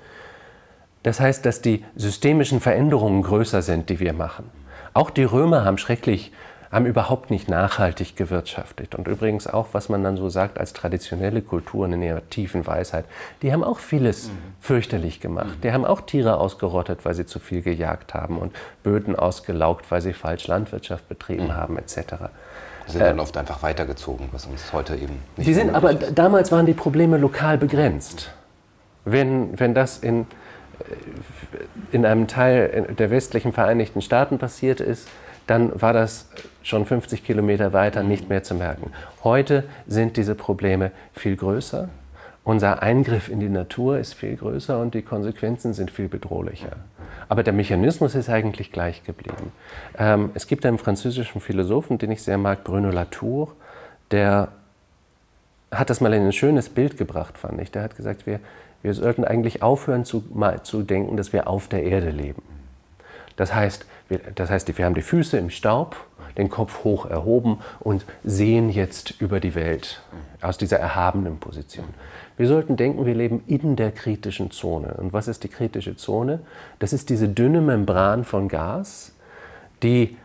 Das heißt, dass die systemischen Veränderungen größer sind, die wir machen. Auch die Römer haben schrecklich haben überhaupt nicht nachhaltig gewirtschaftet. Und übrigens auch, was man dann so sagt als traditionelle Kulturen in ihrer tiefen Weisheit, die haben auch vieles mhm. fürchterlich gemacht. Mhm. Die haben auch Tiere ausgerottet, weil sie zu viel gejagt haben und Böden ausgelaugt, weil sie falsch Landwirtschaft betrieben mhm. haben, etc. Die sind dann oft einfach weitergezogen, was uns heute eben nicht Die sind, aber ist. damals waren die Probleme lokal begrenzt. Wenn, wenn das in, äh, in einem Teil der westlichen Vereinigten Staaten passiert ist, dann war das schon 50 Kilometer weiter nicht mehr zu merken. Heute sind diese Probleme viel größer. Unser Eingriff in die Natur ist viel größer und die Konsequenzen sind viel bedrohlicher. Aber der Mechanismus ist eigentlich gleich geblieben. Ähm, es gibt einen französischen Philosophen, den ich sehr mag, Bruno Latour, der hat das mal in ein schönes Bild gebracht, fand ich. Der hat gesagt, wir, wir sollten eigentlich aufhören zu, mal zu denken, dass wir auf der Erde leben. Das heißt, wir, das heißt, wir haben die Füße im Staub den Kopf hoch erhoben und sehen jetzt über die Welt aus dieser erhabenen Position. Wir sollten denken, wir leben in der kritischen Zone. Und was ist die kritische Zone? Das ist diese dünne Membran von Gas, die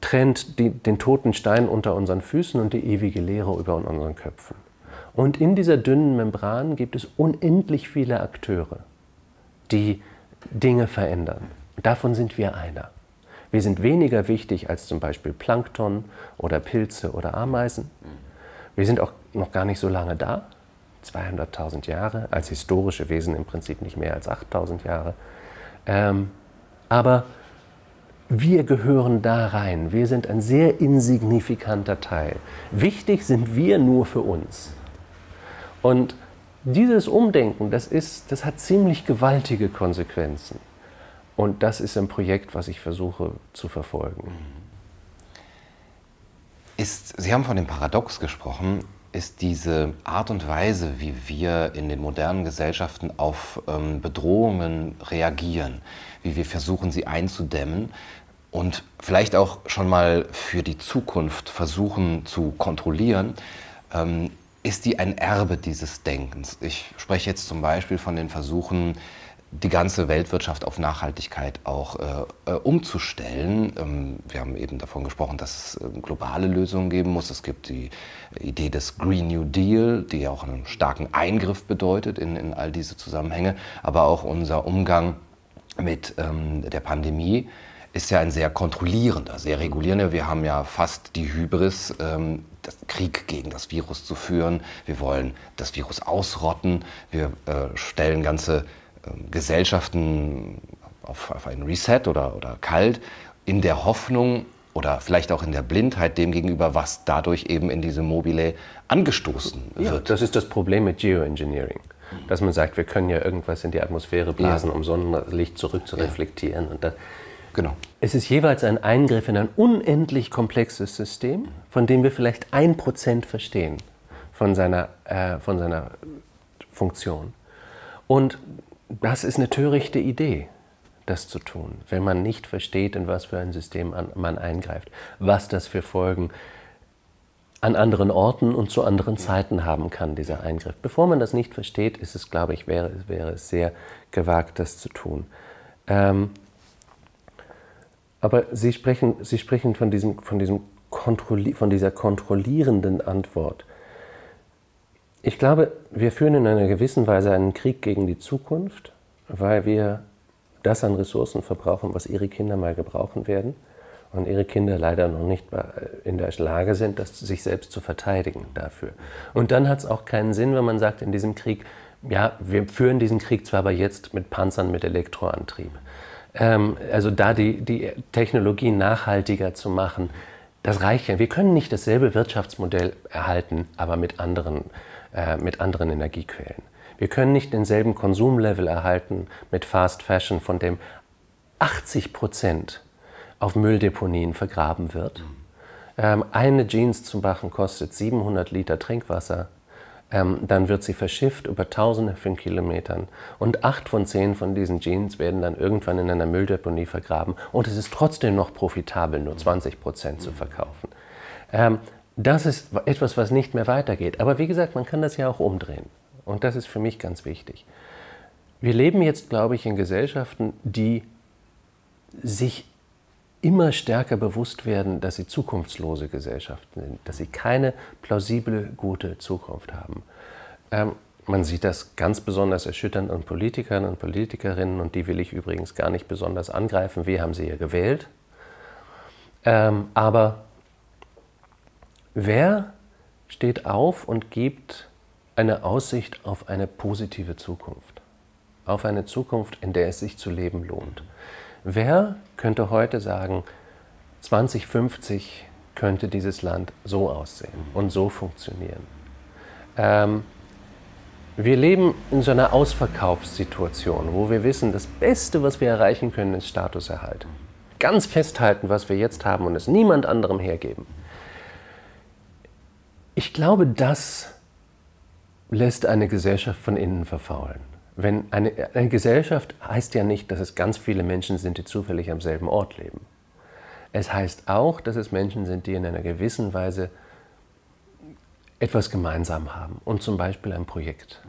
trennt die, den toten Stein unter unseren Füßen und die ewige Leere über unseren Köpfen. Und in dieser dünnen Membran gibt es unendlich viele Akteure, die Dinge verändern. Davon sind wir einer. Wir sind weniger wichtig als zum Beispiel Plankton oder Pilze oder Ameisen. Wir sind auch noch gar nicht so lange da, 200.000 Jahre, als historische Wesen im Prinzip nicht mehr als 8.000 Jahre. Ähm, aber wir gehören da rein. Wir sind ein sehr insignifikanter Teil. Wichtig sind wir nur für uns. Und dieses Umdenken, das, ist, das hat ziemlich gewaltige Konsequenzen. Und das ist ein Projekt, was ich versuche zu verfolgen. Ist, Sie haben von dem Paradox gesprochen. Ist diese Art und Weise, wie wir in den modernen Gesellschaften auf ähm, Bedrohungen reagieren, wie wir versuchen, sie einzudämmen und vielleicht auch schon mal für die Zukunft versuchen zu kontrollieren, ähm, ist die ein Erbe dieses Denkens? Ich spreche jetzt zum Beispiel von den Versuchen, die ganze Weltwirtschaft auf Nachhaltigkeit auch äh, äh, umzustellen. Ähm, wir haben eben davon gesprochen, dass es äh, globale Lösungen geben muss. Es gibt die Idee des Green New Deal, die auch einen starken Eingriff bedeutet in, in all diese Zusammenhänge, aber auch unser Umgang mit ähm, der Pandemie ist ja ein sehr kontrollierender, sehr regulierender. Wir haben ja fast die Hybris, ähm, Krieg gegen das Virus zu führen. Wir wollen das Virus ausrotten. Wir äh, stellen ganze Gesellschaften auf, auf ein Reset oder, oder kalt in der Hoffnung oder vielleicht auch in der Blindheit dem gegenüber, was dadurch eben in diese Mobile angestoßen wird. Ja, das ist das Problem mit Geoengineering. Dass man sagt, wir können ja irgendwas in die Atmosphäre blasen, ja. um Sonnenlicht zurück zu reflektieren. Ja. Und da, Genau. Es ist jeweils ein Eingriff in ein unendlich komplexes System, von dem wir vielleicht ein Prozent verstehen von seiner, äh, von seiner Funktion. Und das ist eine törichte Idee, das zu tun, wenn man nicht versteht, in was für ein System man eingreift, was das für Folgen an anderen Orten und zu anderen Zeiten haben kann, dieser Eingriff. Bevor man das nicht versteht, ist es, glaube ich, wäre, wäre es sehr gewagt, das zu tun. Ähm, aber Sie sprechen, Sie sprechen von, diesem, von, diesem von dieser kontrollierenden Antwort. Ich glaube, wir führen in einer gewissen Weise einen Krieg gegen die Zukunft, weil wir das an Ressourcen verbrauchen, was Ihre Kinder mal gebrauchen werden und Ihre Kinder leider noch nicht in der Lage sind, das sich selbst zu verteidigen dafür. Und dann hat es auch keinen Sinn, wenn man sagt, in diesem Krieg, ja, wir führen diesen Krieg zwar aber jetzt mit Panzern mit Elektroantrieb ähm, also da die, die Technologie nachhaltiger zu machen, das reicht ja. Wir können nicht dasselbe Wirtschaftsmodell erhalten, aber mit anderen, äh, mit anderen Energiequellen. Wir können nicht denselben Konsumlevel erhalten mit Fast Fashion, von dem 80 Prozent auf Mülldeponien vergraben wird. Ähm, eine Jeans zu machen kostet 700 Liter Trinkwasser ähm, dann wird sie verschifft über Tausende von Kilometern und acht von zehn von diesen Jeans werden dann irgendwann in einer Mülldeponie vergraben und es ist trotzdem noch profitabel, nur 20 Prozent zu verkaufen. Ähm, das ist etwas, was nicht mehr weitergeht. Aber wie gesagt, man kann das ja auch umdrehen. Und das ist für mich ganz wichtig. Wir leben jetzt, glaube ich, in Gesellschaften, die sich immer stärker bewusst werden, dass sie zukunftslose Gesellschaften sind, dass sie keine plausible, gute Zukunft haben. Ähm, man sieht das ganz besonders erschütternd an Politikern und Politikerinnen und die will ich übrigens gar nicht besonders angreifen. Wir haben sie ja gewählt. Ähm, aber wer steht auf und gibt eine Aussicht auf eine positive Zukunft? Auf eine Zukunft, in der es sich zu leben lohnt. Wer könnte heute sagen, 2050 könnte dieses Land so aussehen und so funktionieren? Ähm, wir leben in so einer Ausverkaufssituation, wo wir wissen, das Beste, was wir erreichen können, ist Statuserhalt. Ganz festhalten, was wir jetzt haben und es niemand anderem hergeben. Ich glaube, das lässt eine Gesellschaft von innen verfaulen. Wenn eine, eine Gesellschaft heißt ja nicht, dass es ganz viele Menschen sind, die zufällig am selben Ort leben. Es heißt auch, dass es Menschen sind, die in einer gewissen Weise etwas gemeinsam haben und zum Beispiel ein Projekt,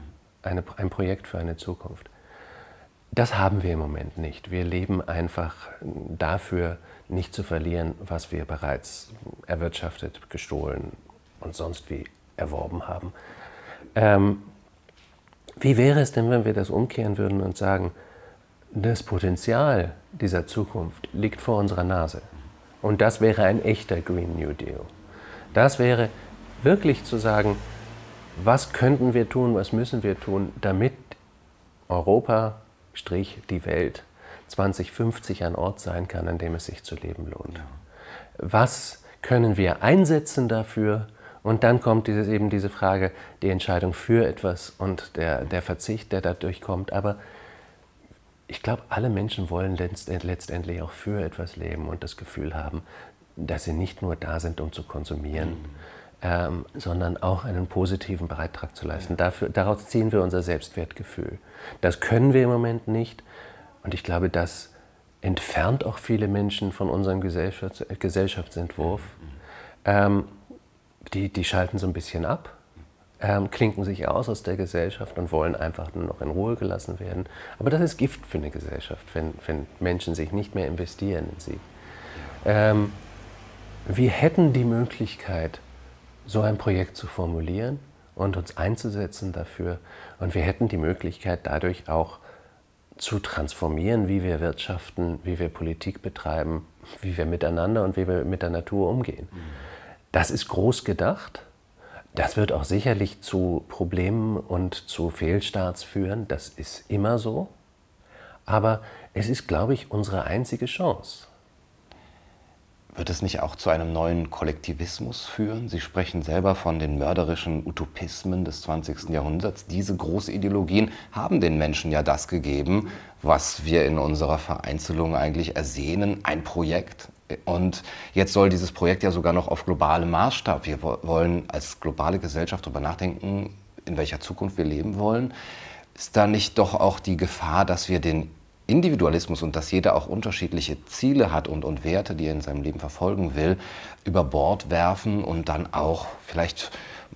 eine, ein Projekt für eine Zukunft. Das haben wir im Moment nicht. Wir leben einfach dafür, nicht zu verlieren, was wir bereits erwirtschaftet, gestohlen und sonst wie erworben haben. Ähm, wie wäre es denn, wenn wir das umkehren würden und sagen, das Potenzial dieser Zukunft liegt vor unserer Nase. Und das wäre ein echter Green New Deal. Das wäre wirklich zu sagen, was könnten wir tun, was müssen wir tun, damit Europa, Strich, die Welt 2050 ein Ort sein kann, an dem es sich zu leben lohnt. Was können wir einsetzen dafür, und dann kommt dieses, eben diese Frage, die Entscheidung für etwas und der, der Verzicht, der dadurch kommt. Aber ich glaube, alle Menschen wollen letztendlich auch für etwas leben und das Gefühl haben, dass sie nicht nur da sind, um zu konsumieren, mhm. ähm, sondern auch einen positiven Beitrag zu leisten. Ja. Dafür, daraus ziehen wir unser Selbstwertgefühl. Das können wir im Moment nicht. Und ich glaube, das entfernt auch viele Menschen von unserem Gesellschafts Gesellschaftsentwurf. Mhm. Ähm, die, die schalten so ein bisschen ab. ähm, klinken sich aus aus der Gesellschaft und wollen einfach nur noch in Ruhe gelassen werden. Aber das ist Gift für eine Gesellschaft, wenn, wenn Menschen sich nicht mehr investieren in sie. Ähm, wir hätten die Möglichkeit, so ein Projekt zu formulieren und uns einzusetzen dafür. Und wir hätten die Möglichkeit, dadurch auch zu transformieren, wie wir wirtschaften, wie wir Politik betreiben, wie wir miteinander und wie wir mit der Natur umgehen. Das ist groß gedacht. Das wird auch sicherlich zu Problemen und zu Fehlstarts führen. Das ist immer so. Aber es ist, glaube ich, unsere einzige Chance. Wird es nicht auch zu einem neuen Kollektivismus führen? Sie sprechen selber von den mörderischen Utopismen des 20. Jahrhunderts. Diese Großideologien haben den Menschen ja das gegeben, was wir in unserer Vereinzelung eigentlich ersehnen, ein Projekt. Und jetzt soll dieses Projekt ja sogar noch auf globalem Maßstab. Wir wollen als globale Gesellschaft darüber nachdenken, in welcher Zukunft wir leben wollen. Ist da nicht doch auch die Gefahr, dass wir den Individualismus und dass jeder auch unterschiedliche Ziele hat und, und Werte, die er in seinem Leben verfolgen will, über Bord werfen und dann auch vielleicht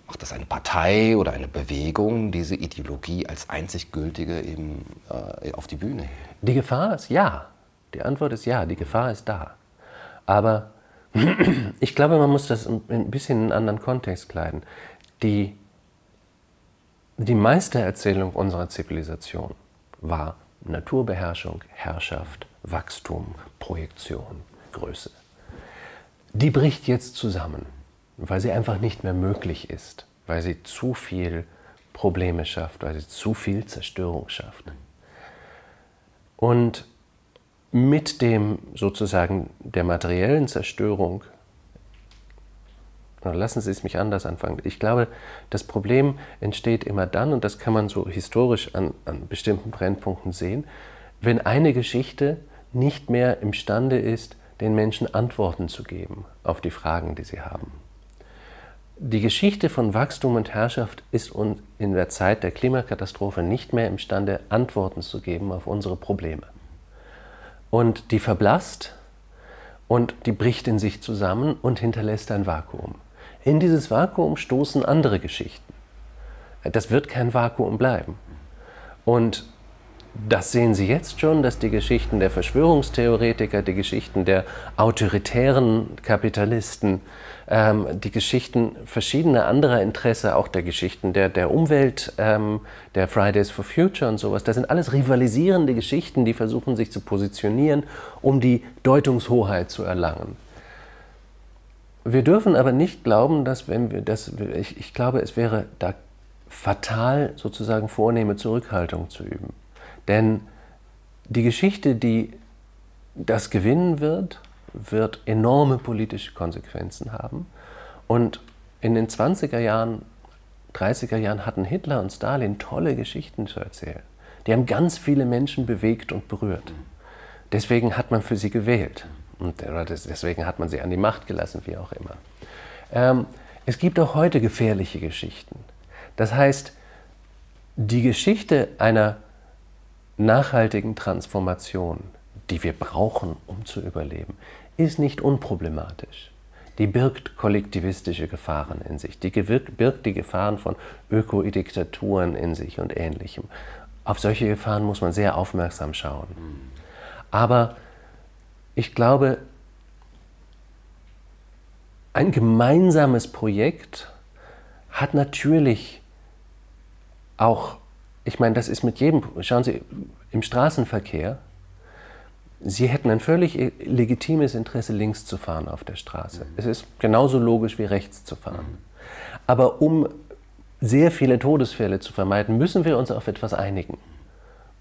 macht das eine Partei oder eine Bewegung, diese Ideologie als einzig gültige eben äh, auf die Bühne? Die Gefahr ist ja. Die Antwort ist ja, die Gefahr ist da. Aber ich glaube, man muss das ein bisschen in einen anderen Kontext kleiden. Die, die Meistererzählung unserer Zivilisation war Naturbeherrschung, Herrschaft, Wachstum, Projektion, Größe. Die bricht jetzt zusammen, weil sie einfach nicht mehr möglich ist, weil sie zu viel Probleme schafft, weil sie zu viel Zerstörung schafft. Und mit dem sozusagen der materiellen Zerstörung Lassen Sie es mich anders anfangen. Ich glaube, das Problem entsteht immer dann, und das kann man so historisch an, an bestimmten Brennpunkten sehen, wenn eine Geschichte nicht mehr imstande ist, den Menschen Antworten zu geben auf die Fragen, die sie haben. Die Geschichte von Wachstum und Herrschaft ist in der Zeit der Klimakatastrophe nicht mehr imstande, Antworten zu geben auf unsere Probleme. Und die verblasst und die bricht in sich zusammen und hinterlässt ein Vakuum. In dieses Vakuum stoßen andere Geschichten. Das wird kein Vakuum bleiben. Und das sehen Sie jetzt schon, dass die Geschichten der Verschwörungstheoretiker, die Geschichten der autoritären Kapitalisten, ähm, die Geschichten verschiedener anderer Interesse, auch der Geschichten der, der Umwelt, ähm, der Fridays for Future und sowas, das sind alles rivalisierende Geschichten, die versuchen sich zu positionieren, um die Deutungshoheit zu erlangen. Wir dürfen aber nicht glauben, dass wenn wir das, ich, ich glaube, es wäre da fatal, sozusagen vornehme Zurückhaltung zu üben. Denn die Geschichte, die das gewinnen wird, wird enorme politische Konsequenzen haben. Und in den 20er Jahren, 30er Jahren hatten Hitler und Stalin tolle Geschichten zu erzählen. Die haben ganz viele Menschen bewegt und berührt. Deswegen hat man für sie gewählt. Und deswegen hat man sie an die Macht gelassen, wie auch immer. Ähm, es gibt auch heute gefährliche Geschichten. Das heißt, die Geschichte einer nachhaltigen Transformation, die wir brauchen, um zu überleben, ist nicht unproblematisch. Die birgt kollektivistische Gefahren in sich. Die birgt die Gefahren von Ökodiktaturen in sich und Ähnlichem. Auf solche Gefahren muss man sehr aufmerksam schauen. Aber ich glaube, ein gemeinsames Projekt hat natürlich auch, ich meine, das ist mit jedem, schauen Sie, im Straßenverkehr, Sie hätten ein völlig legitimes Interesse, links zu fahren auf der Straße. Es ist genauso logisch wie rechts zu fahren. Aber um sehr viele Todesfälle zu vermeiden, müssen wir uns auf etwas einigen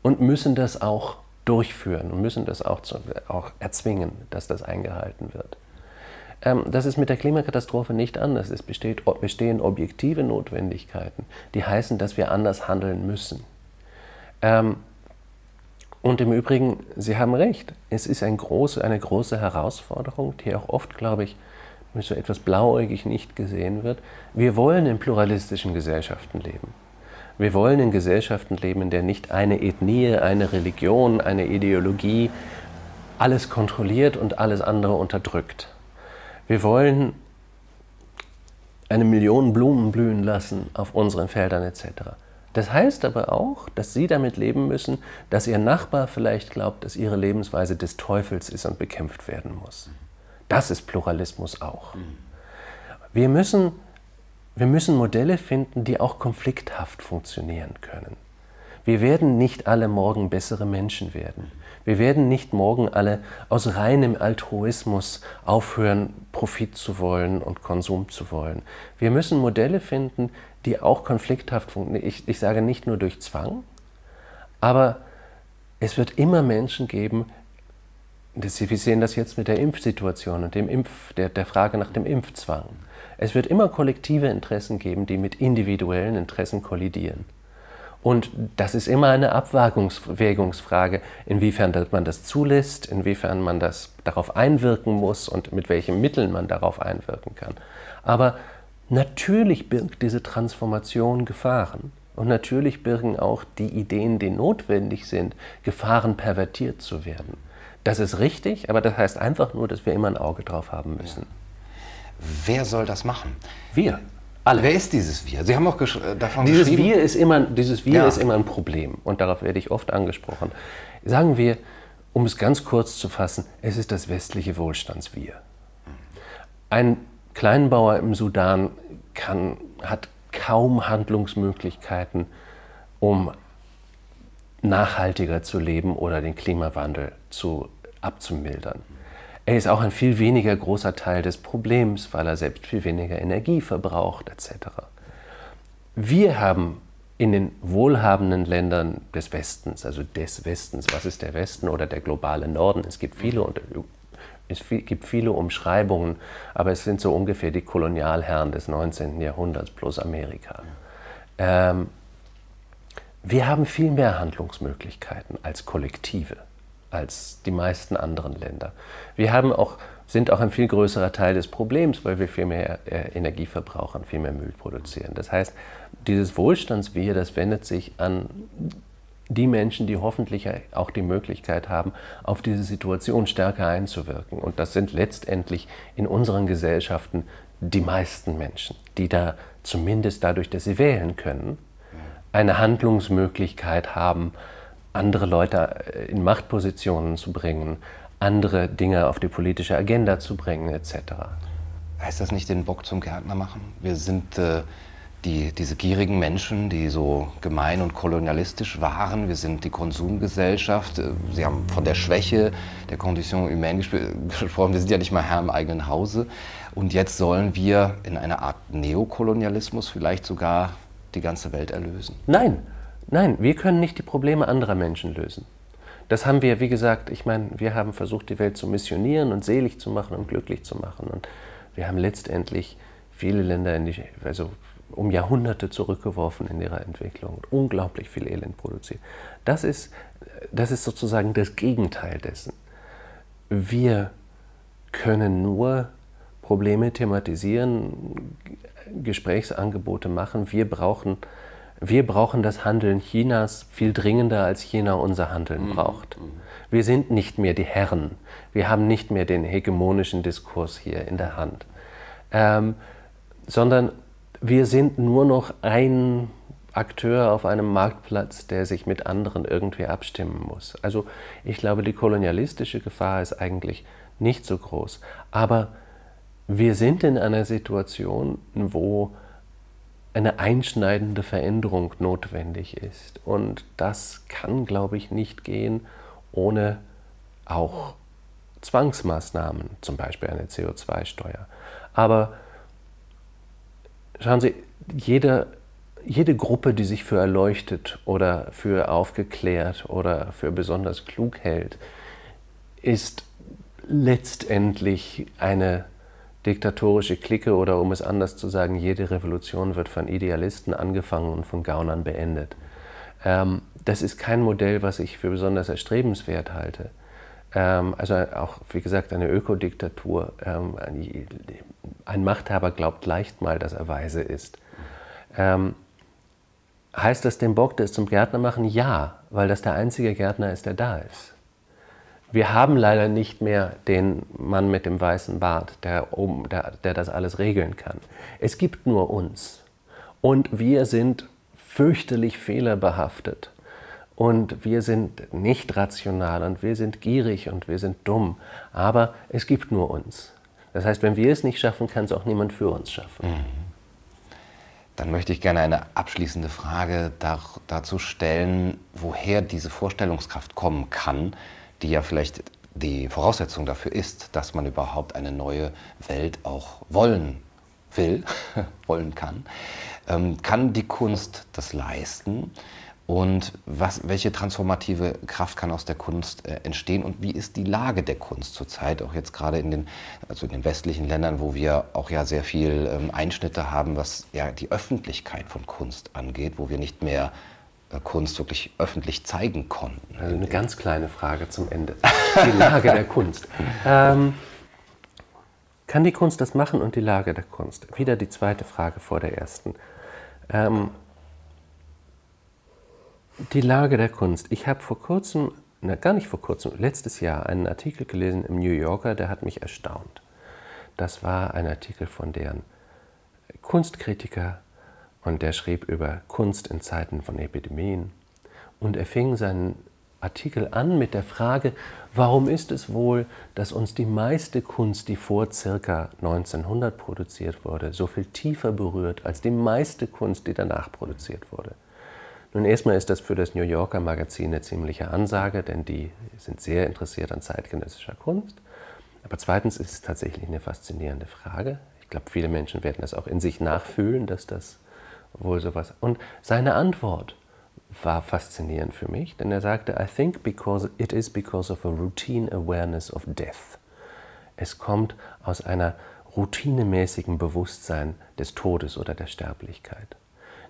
und müssen das auch durchführen und müssen das auch, zu, auch erzwingen, dass das eingehalten wird. Ähm, das ist mit der Klimakatastrophe nicht anders. Es besteht, bestehen objektive Notwendigkeiten, die heißen, dass wir anders handeln müssen. Ähm, und im Übrigen, Sie haben recht, es ist ein große, eine große Herausforderung, die auch oft, glaube ich, mit so etwas blauäugig nicht gesehen wird. Wir wollen in pluralistischen Gesellschaften leben. Wir wollen in Gesellschaften leben, in der nicht eine Ethnie, eine Religion, eine Ideologie alles kontrolliert und alles andere unterdrückt. Wir wollen eine Million Blumen blühen lassen auf unseren Feldern etc. Das heißt aber auch, dass Sie damit leben müssen, dass Ihr Nachbar vielleicht glaubt, dass Ihre Lebensweise des Teufels ist und bekämpft werden muss. Das ist Pluralismus auch. Wir müssen, wir müssen Modelle finden, die auch konflikthaft funktionieren können. Wir werden nicht alle morgen bessere Menschen werden. Wir werden nicht morgen alle aus reinem Altruismus aufhören, Profit zu wollen und Konsum zu wollen. Wir müssen Modelle finden, die auch konflikthaft funktionieren. Ich, ich sage nicht nur durch Zwang, aber es wird immer Menschen geben, wir sehen das jetzt mit der Impfsituation und dem Impf, der, der Frage nach dem Impfzwang. Es wird immer kollektive Interessen geben, die mit individuellen Interessen kollidieren. Und das ist immer eine Abwägungsfrage, inwiefern man das zulässt, inwiefern man das darauf einwirken muss und mit welchen Mitteln man darauf einwirken kann. Aber natürlich birgt diese Transformation Gefahren. Und natürlich birgen auch die Ideen, die notwendig sind, Gefahren pervertiert zu werden. Das ist richtig, aber das heißt einfach nur, dass wir immer ein Auge drauf haben müssen. Wer soll das machen? Wir. Alle. Wer ist dieses Wir? Sie haben auch äh, davon dieses geschrieben. Wir ist immer, dieses Wir ja. ist immer ein Problem und darauf werde ich oft angesprochen. Sagen wir, um es ganz kurz zu fassen, es ist das westliche Wohlstandswir. Ein Kleinbauer im Sudan kann, hat kaum Handlungsmöglichkeiten, um nachhaltiger zu leben oder den Klimawandel zu, abzumildern. Er ist auch ein viel weniger großer Teil des Problems, weil er selbst viel weniger Energie verbraucht etc. Wir haben in den wohlhabenden Ländern des Westens, also des Westens, was ist der Westen oder der globale Norden? Es gibt viele, es gibt viele Umschreibungen, aber es sind so ungefähr die Kolonialherren des 19. Jahrhunderts plus Amerika. Ähm, wir haben viel mehr Handlungsmöglichkeiten als Kollektive als die meisten anderen Länder. Wir haben auch, sind auch ein viel größerer Teil des Problems, weil wir viel mehr äh, Energie verbrauchen, viel mehr Müll produzieren. Das heißt, dieses Wohlstandswir, das wendet sich an die Menschen, die hoffentlich auch die Möglichkeit haben, auf diese Situation stärker einzuwirken. Und das sind letztendlich in unseren Gesellschaften die meisten Menschen, die da zumindest dadurch, dass sie wählen können, eine Handlungsmöglichkeit haben, andere Leute äh, in Machtpositionen zu bringen, andere Dinge auf die politische Agenda zu bringen, etc. Heißt das nicht den Bock zum Gärtner machen? Wir sind äh, die, diese gierigen Menschen, die so gemein und kolonialistisch waren. Wir sind die Konsumgesellschaft. Äh, Sie haben von der Schwäche der Condition humaine gesprochen. Wir sind ja nicht mal Herr im eigenen Hause. Und jetzt sollen wir in einer Art Neokolonialismus vielleicht sogar die ganze Welt erlösen. Nein, Nein, wir können nicht die Probleme anderer Menschen lösen. Das haben wir, wie gesagt, ich meine, wir haben versucht, die Welt zu missionieren und selig zu machen und glücklich zu machen. Und wir haben letztendlich viele Länder in die, also um Jahrhunderte zurückgeworfen in ihrer Entwicklung und unglaublich viel Elend produziert. Das ist, das ist sozusagen das Gegenteil dessen. Wir können nur Probleme thematisieren, Gesprächsangebote machen. Wir brauchen wir brauchen das Handeln Chinas viel dringender, als China unser Handeln mhm. braucht. Mhm. Wir sind nicht mehr die Herren. Wir haben nicht mehr den hegemonischen Diskurs hier in der Hand. Ähm, sondern wir sind nur noch ein Akteur auf einem Marktplatz, der sich mit anderen irgendwie abstimmen muss. Also ich glaube, die kolonialistische Gefahr ist eigentlich nicht so groß. Aber wir sind in einer Situation, wo eine einschneidende Veränderung notwendig ist. Und das kann, glaube ich, nicht gehen ohne auch Zwangsmaßnahmen, zum Beispiel eine CO2-Steuer. Aber schauen Sie, jede, jede Gruppe, die sich für erleuchtet oder für aufgeklärt oder für besonders klug hält, ist letztendlich eine diktatorische Clique oder um es anders zu sagen, jede Revolution wird von Idealisten angefangen und von Gaunern beendet. Ähm, das ist kein Modell, was ich für besonders erstrebenswert halte. Ähm, also auch, wie gesagt, eine Ökodiktatur. Ähm, ein Machthaber glaubt leicht mal, dass er weise ist. Ähm, heißt das den Bock, das zum Gärtner machen? Ja, weil das der einzige Gärtner ist, der da ist. Wir haben leider nicht mehr den Mann mit dem weißen Bart, der, oben, der, der das alles regeln kann. Es gibt nur uns. Und wir sind fürchterlich fehlerbehaftet. Und wir sind nicht rational und wir sind gierig und wir sind dumm. Aber es gibt nur uns. Das heißt, wenn wir es nicht schaffen, kann es auch niemand für uns schaffen. Mhm. Dann möchte ich gerne eine abschließende Frage dazu stellen, woher diese Vorstellungskraft kommen kann, die ja vielleicht die Voraussetzung dafür ist, dass man überhaupt eine neue Welt auch wollen will, wollen kann. Ähm, kann die Kunst das leisten? Und was, welche transformative Kraft kann aus der Kunst äh, entstehen und wie ist die Lage der Kunst zurzeit, auch jetzt gerade in den, also in den westlichen Ländern, wo wir auch ja sehr viel ähm, Einschnitte haben, was ja die Öffentlichkeit von Kunst angeht, wo wir nicht mehr Kunst wirklich öffentlich zeigen konnten. Also eine ganz kleine Frage zum Ende. Die Lage der Kunst. Ähm, kann die Kunst das machen und die Lage der Kunst? Wieder die zweite Frage vor der ersten. Ähm, die Lage der Kunst. Ich habe vor kurzem, na, gar nicht vor kurzem, letztes Jahr einen Artikel gelesen im New Yorker, der hat mich erstaunt. Das war ein Artikel von deren Kunstkritiker und der schrieb über Kunst in Zeiten von Epidemien. Und er fing seinen Artikel an mit der Frage, warum ist es wohl, dass uns die meiste Kunst, die vor ca. 1900 produziert wurde, so viel tiefer berührt als die meiste Kunst, die danach produziert wurde? Nun, erstmal ist das für das New Yorker Magazin eine ziemliche Ansage, denn die sind sehr interessiert an zeitgenössischer Kunst. Aber zweitens ist es tatsächlich eine faszinierende Frage. Ich glaube, viele Menschen werden das auch in sich nachfühlen, dass das wohl sowas. Und seine Antwort war faszinierend für mich, denn er sagte, I think because it is because of a routine awareness of death. Es kommt aus einer routinemäßigen Bewusstsein des Todes oder der Sterblichkeit.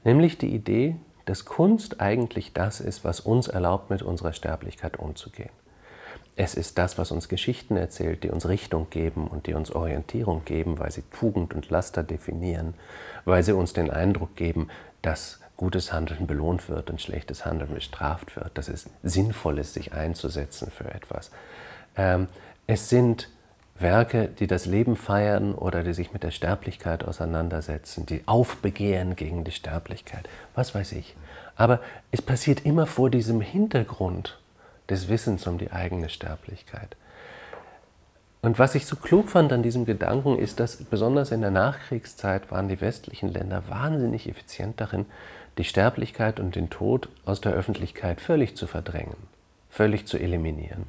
Nämlich die Idee, dass Kunst eigentlich das ist, was uns erlaubt, mit unserer Sterblichkeit umzugehen. Es ist das, was uns Geschichten erzählt, die uns Richtung geben und die uns Orientierung geben, weil sie Tugend und Laster definieren, weil sie uns den Eindruck geben, dass gutes Handeln belohnt wird und schlechtes Handeln bestraft wird, dass es sinnvoll ist, sich einzusetzen für etwas. Ähm, es sind Werke, die das Leben feiern oder die sich mit der Sterblichkeit auseinandersetzen, die aufbegehren gegen die Sterblichkeit, was weiß ich. Aber es passiert immer vor diesem Hintergrund des Wissens um die eigene Sterblichkeit. Und was ich so klug fand an diesem Gedanken ist, dass besonders in der Nachkriegszeit waren die westlichen Länder wahnsinnig effizient darin, die Sterblichkeit und den Tod aus der Öffentlichkeit völlig zu verdrängen, völlig zu eliminieren.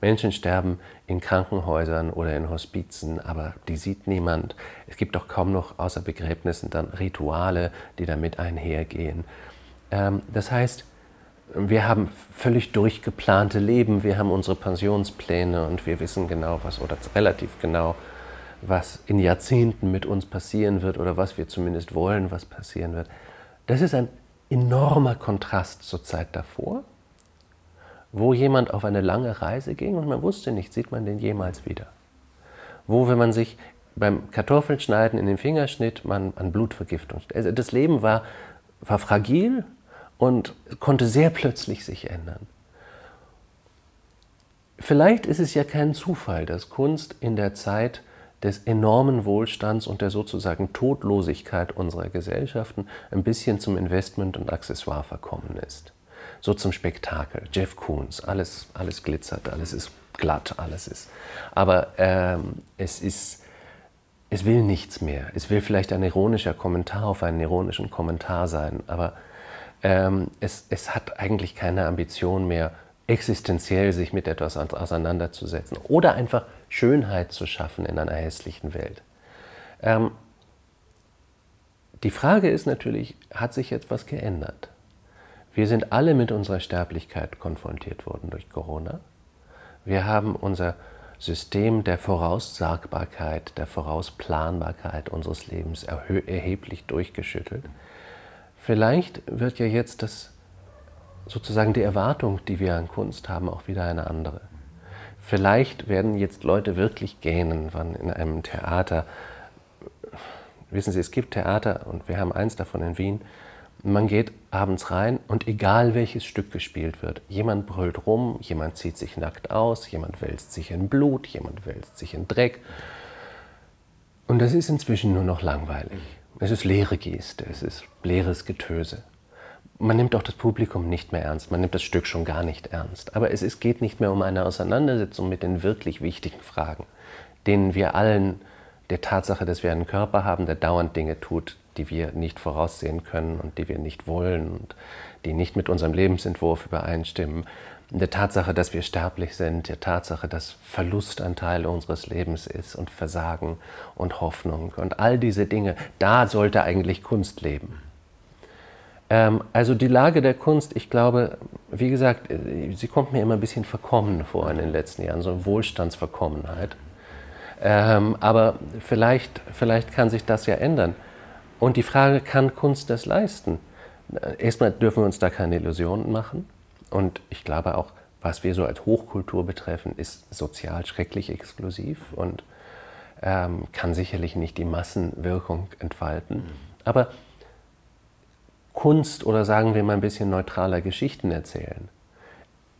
Menschen sterben in Krankenhäusern oder in Hospizen, aber die sieht niemand. Es gibt auch kaum noch außer Begräbnissen dann Rituale, die damit einhergehen. Ähm, das heißt, wir haben völlig durchgeplante Leben, wir haben unsere Pensionspläne und wir wissen genau was oder relativ genau, was in Jahrzehnten mit uns passieren wird oder was wir zumindest wollen, was passieren wird. Das ist ein enormer Kontrast zur Zeit davor, wo jemand auf eine lange Reise ging und man wusste nicht, sieht man den jemals wieder. Wo, wenn man sich beim Kartoffelschneiden in den Fingerschnitt, man an Blutvergiftung. Also das Leben war, war fragil, und konnte sehr plötzlich sich ändern. Vielleicht ist es ja kein Zufall, dass Kunst in der Zeit des enormen Wohlstands und der sozusagen Todlosigkeit unserer Gesellschaften ein bisschen zum Investment und Accessoire verkommen ist. So zum Spektakel. Jeff Koons, alles, alles glitzert, alles ist glatt, alles ist. Aber ähm, es ist, es will nichts mehr. Es will vielleicht ein ironischer Kommentar auf einen ironischen Kommentar sein, aber ähm, es, es hat eigentlich keine Ambition mehr, existenziell sich mit etwas auseinanderzusetzen oder einfach Schönheit zu schaffen in einer hässlichen Welt. Ähm, die Frage ist natürlich, hat sich jetzt was geändert? Wir sind alle mit unserer Sterblichkeit konfrontiert worden durch Corona. Wir haben unser System der Voraussagbarkeit, der Vorausplanbarkeit unseres Lebens erheblich durchgeschüttelt. Vielleicht wird ja jetzt das sozusagen die Erwartung, die wir an Kunst haben, auch wieder eine andere. Vielleicht werden jetzt Leute wirklich gähnen, wann in einem Theater, wissen Sie, es gibt Theater und wir haben eins davon in Wien, Man geht abends rein und egal welches Stück gespielt wird, jemand brüllt rum, jemand zieht sich nackt aus, jemand wälzt sich in Blut, jemand wälzt sich in Dreck. Und das ist inzwischen nur noch langweilig. Es ist leere Geste, es ist leeres Getöse. Man nimmt auch das Publikum nicht mehr ernst, man nimmt das Stück schon gar nicht ernst. Aber es ist, geht nicht mehr um eine Auseinandersetzung mit den wirklich wichtigen Fragen, denen wir allen der Tatsache, dass wir einen Körper haben, der dauernd Dinge tut, die wir nicht voraussehen können und die wir nicht wollen und die nicht mit unserem Lebensentwurf übereinstimmen, der Tatsache, dass wir sterblich sind, der Tatsache, dass Verlust ein Teil unseres Lebens ist und Versagen und Hoffnung und all diese Dinge, da sollte eigentlich Kunst leben. Ähm, also die Lage der Kunst, ich glaube, wie gesagt, sie kommt mir immer ein bisschen verkommen vor in den letzten Jahren, so eine Wohlstandsverkommenheit. Ähm, aber vielleicht, vielleicht kann sich das ja ändern. Und die Frage, kann Kunst das leisten? Erstmal dürfen wir uns da keine Illusionen machen. Und ich glaube auch, was wir so als Hochkultur betreffen, ist sozial schrecklich exklusiv und ähm, kann sicherlich nicht die Massenwirkung entfalten. Aber Kunst oder sagen wir mal ein bisschen neutraler Geschichten erzählen,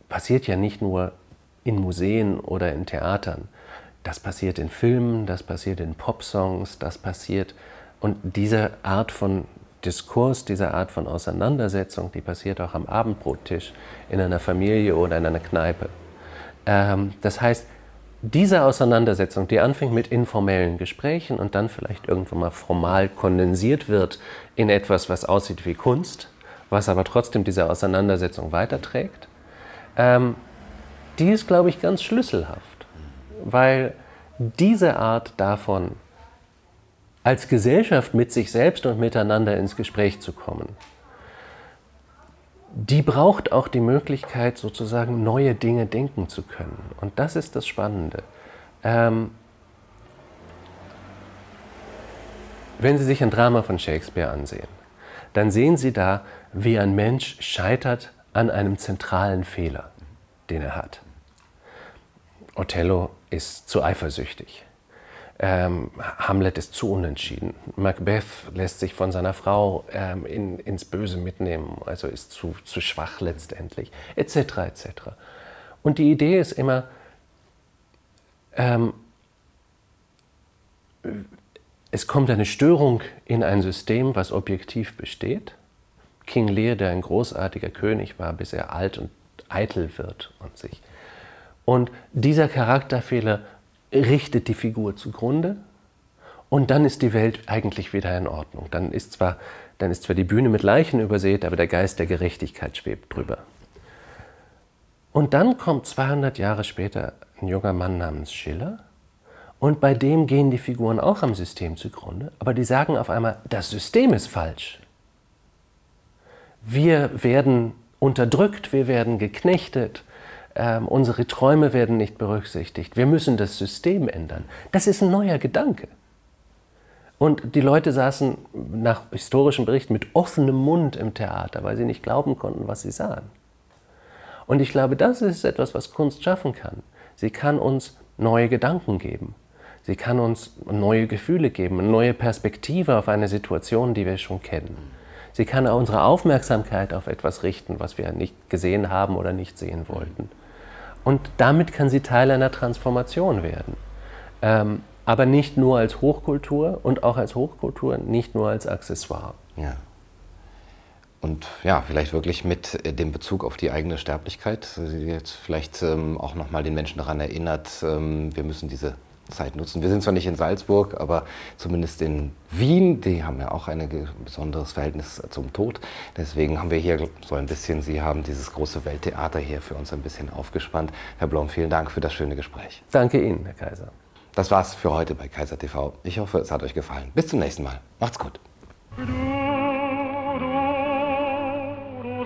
passiert ja nicht nur in Museen oder in Theatern. Das passiert in Filmen, das passiert in Popsongs, das passiert. Und diese Art von Diskurs, diese Art von Auseinandersetzung, die passiert auch am Abendbrottisch in einer Familie oder in einer Kneipe. Ähm, das heißt, diese Auseinandersetzung, die anfängt mit informellen Gesprächen und dann vielleicht irgendwann mal formal kondensiert wird in etwas, was aussieht wie Kunst, was aber trotzdem diese Auseinandersetzung weiterträgt, ähm, die ist, glaube ich, ganz schlüsselhaft, weil diese Art davon, als Gesellschaft mit sich selbst und miteinander ins Gespräch zu kommen, die braucht auch die Möglichkeit, sozusagen neue Dinge denken zu können. Und das ist das Spannende. Ähm, wenn Sie sich ein Drama von Shakespeare ansehen, dann sehen Sie da, wie ein Mensch scheitert an einem zentralen Fehler, den er hat. Othello ist zu eifersüchtig. Ähm, Hamlet ist zu unentschieden. Macbeth lässt sich von seiner Frau ähm, in, ins Böse mitnehmen, also ist zu, zu schwach letztendlich, etc. etc. Und die Idee ist immer, ähm, es kommt eine Störung in ein System, was objektiv besteht. King Lear, der ein großartiger König war, bis er alt und eitel wird und sich. Und dieser Charakterfehler richtet die Figur zugrunde und dann ist die Welt eigentlich wieder in Ordnung. Dann ist zwar, dann ist zwar die Bühne mit Leichen übersät, aber der Geist der Gerechtigkeit schwebt drüber. Und dann kommt 200 Jahre später ein junger Mann namens Schiller und bei dem gehen die Figuren auch am System zugrunde, aber die sagen auf einmal, das System ist falsch. Wir werden unterdrückt, wir werden geknechtet, ähm, unsere Träume werden nicht berücksichtigt. Wir müssen das System ändern. Das ist ein neuer Gedanke. Und die Leute saßen nach historischen Berichten mit offenem Mund im Theater, weil sie nicht glauben konnten, was sie sahen. Und ich glaube, das ist etwas, was Kunst schaffen kann. Sie kann uns neue Gedanken geben. Sie kann uns neue Gefühle geben, eine neue Perspektive auf eine Situation, die wir schon kennen. Sie kann unsere Aufmerksamkeit auf etwas richten, was wir nicht gesehen haben oder nicht sehen wollten. Und damit kann sie Teil einer Transformation werden. Ähm, aber nicht nur als Hochkultur und auch als Hochkultur nicht nur als Accessoire. Ja. Und ja, vielleicht wirklich mit äh, dem Bezug auf die eigene Sterblichkeit, die jetzt vielleicht ähm, auch nochmal den Menschen daran erinnert, ähm, wir müssen diese Zeit nutzen. Wir sind zwar nicht in Salzburg, aber zumindest in Wien, die haben ja auch ein besonderes Verhältnis zum Tod. Deswegen haben wir hier so ein bisschen, Sie haben dieses große Welttheater hier für uns ein bisschen aufgespannt. Herr Blom, vielen Dank für das schöne Gespräch. Danke Ihnen, Herr Kaiser. Das war's für heute bei Kaiser TV. Ich hoffe, es hat euch gefallen. Bis zum nächsten Mal. Macht's gut. Du, du, du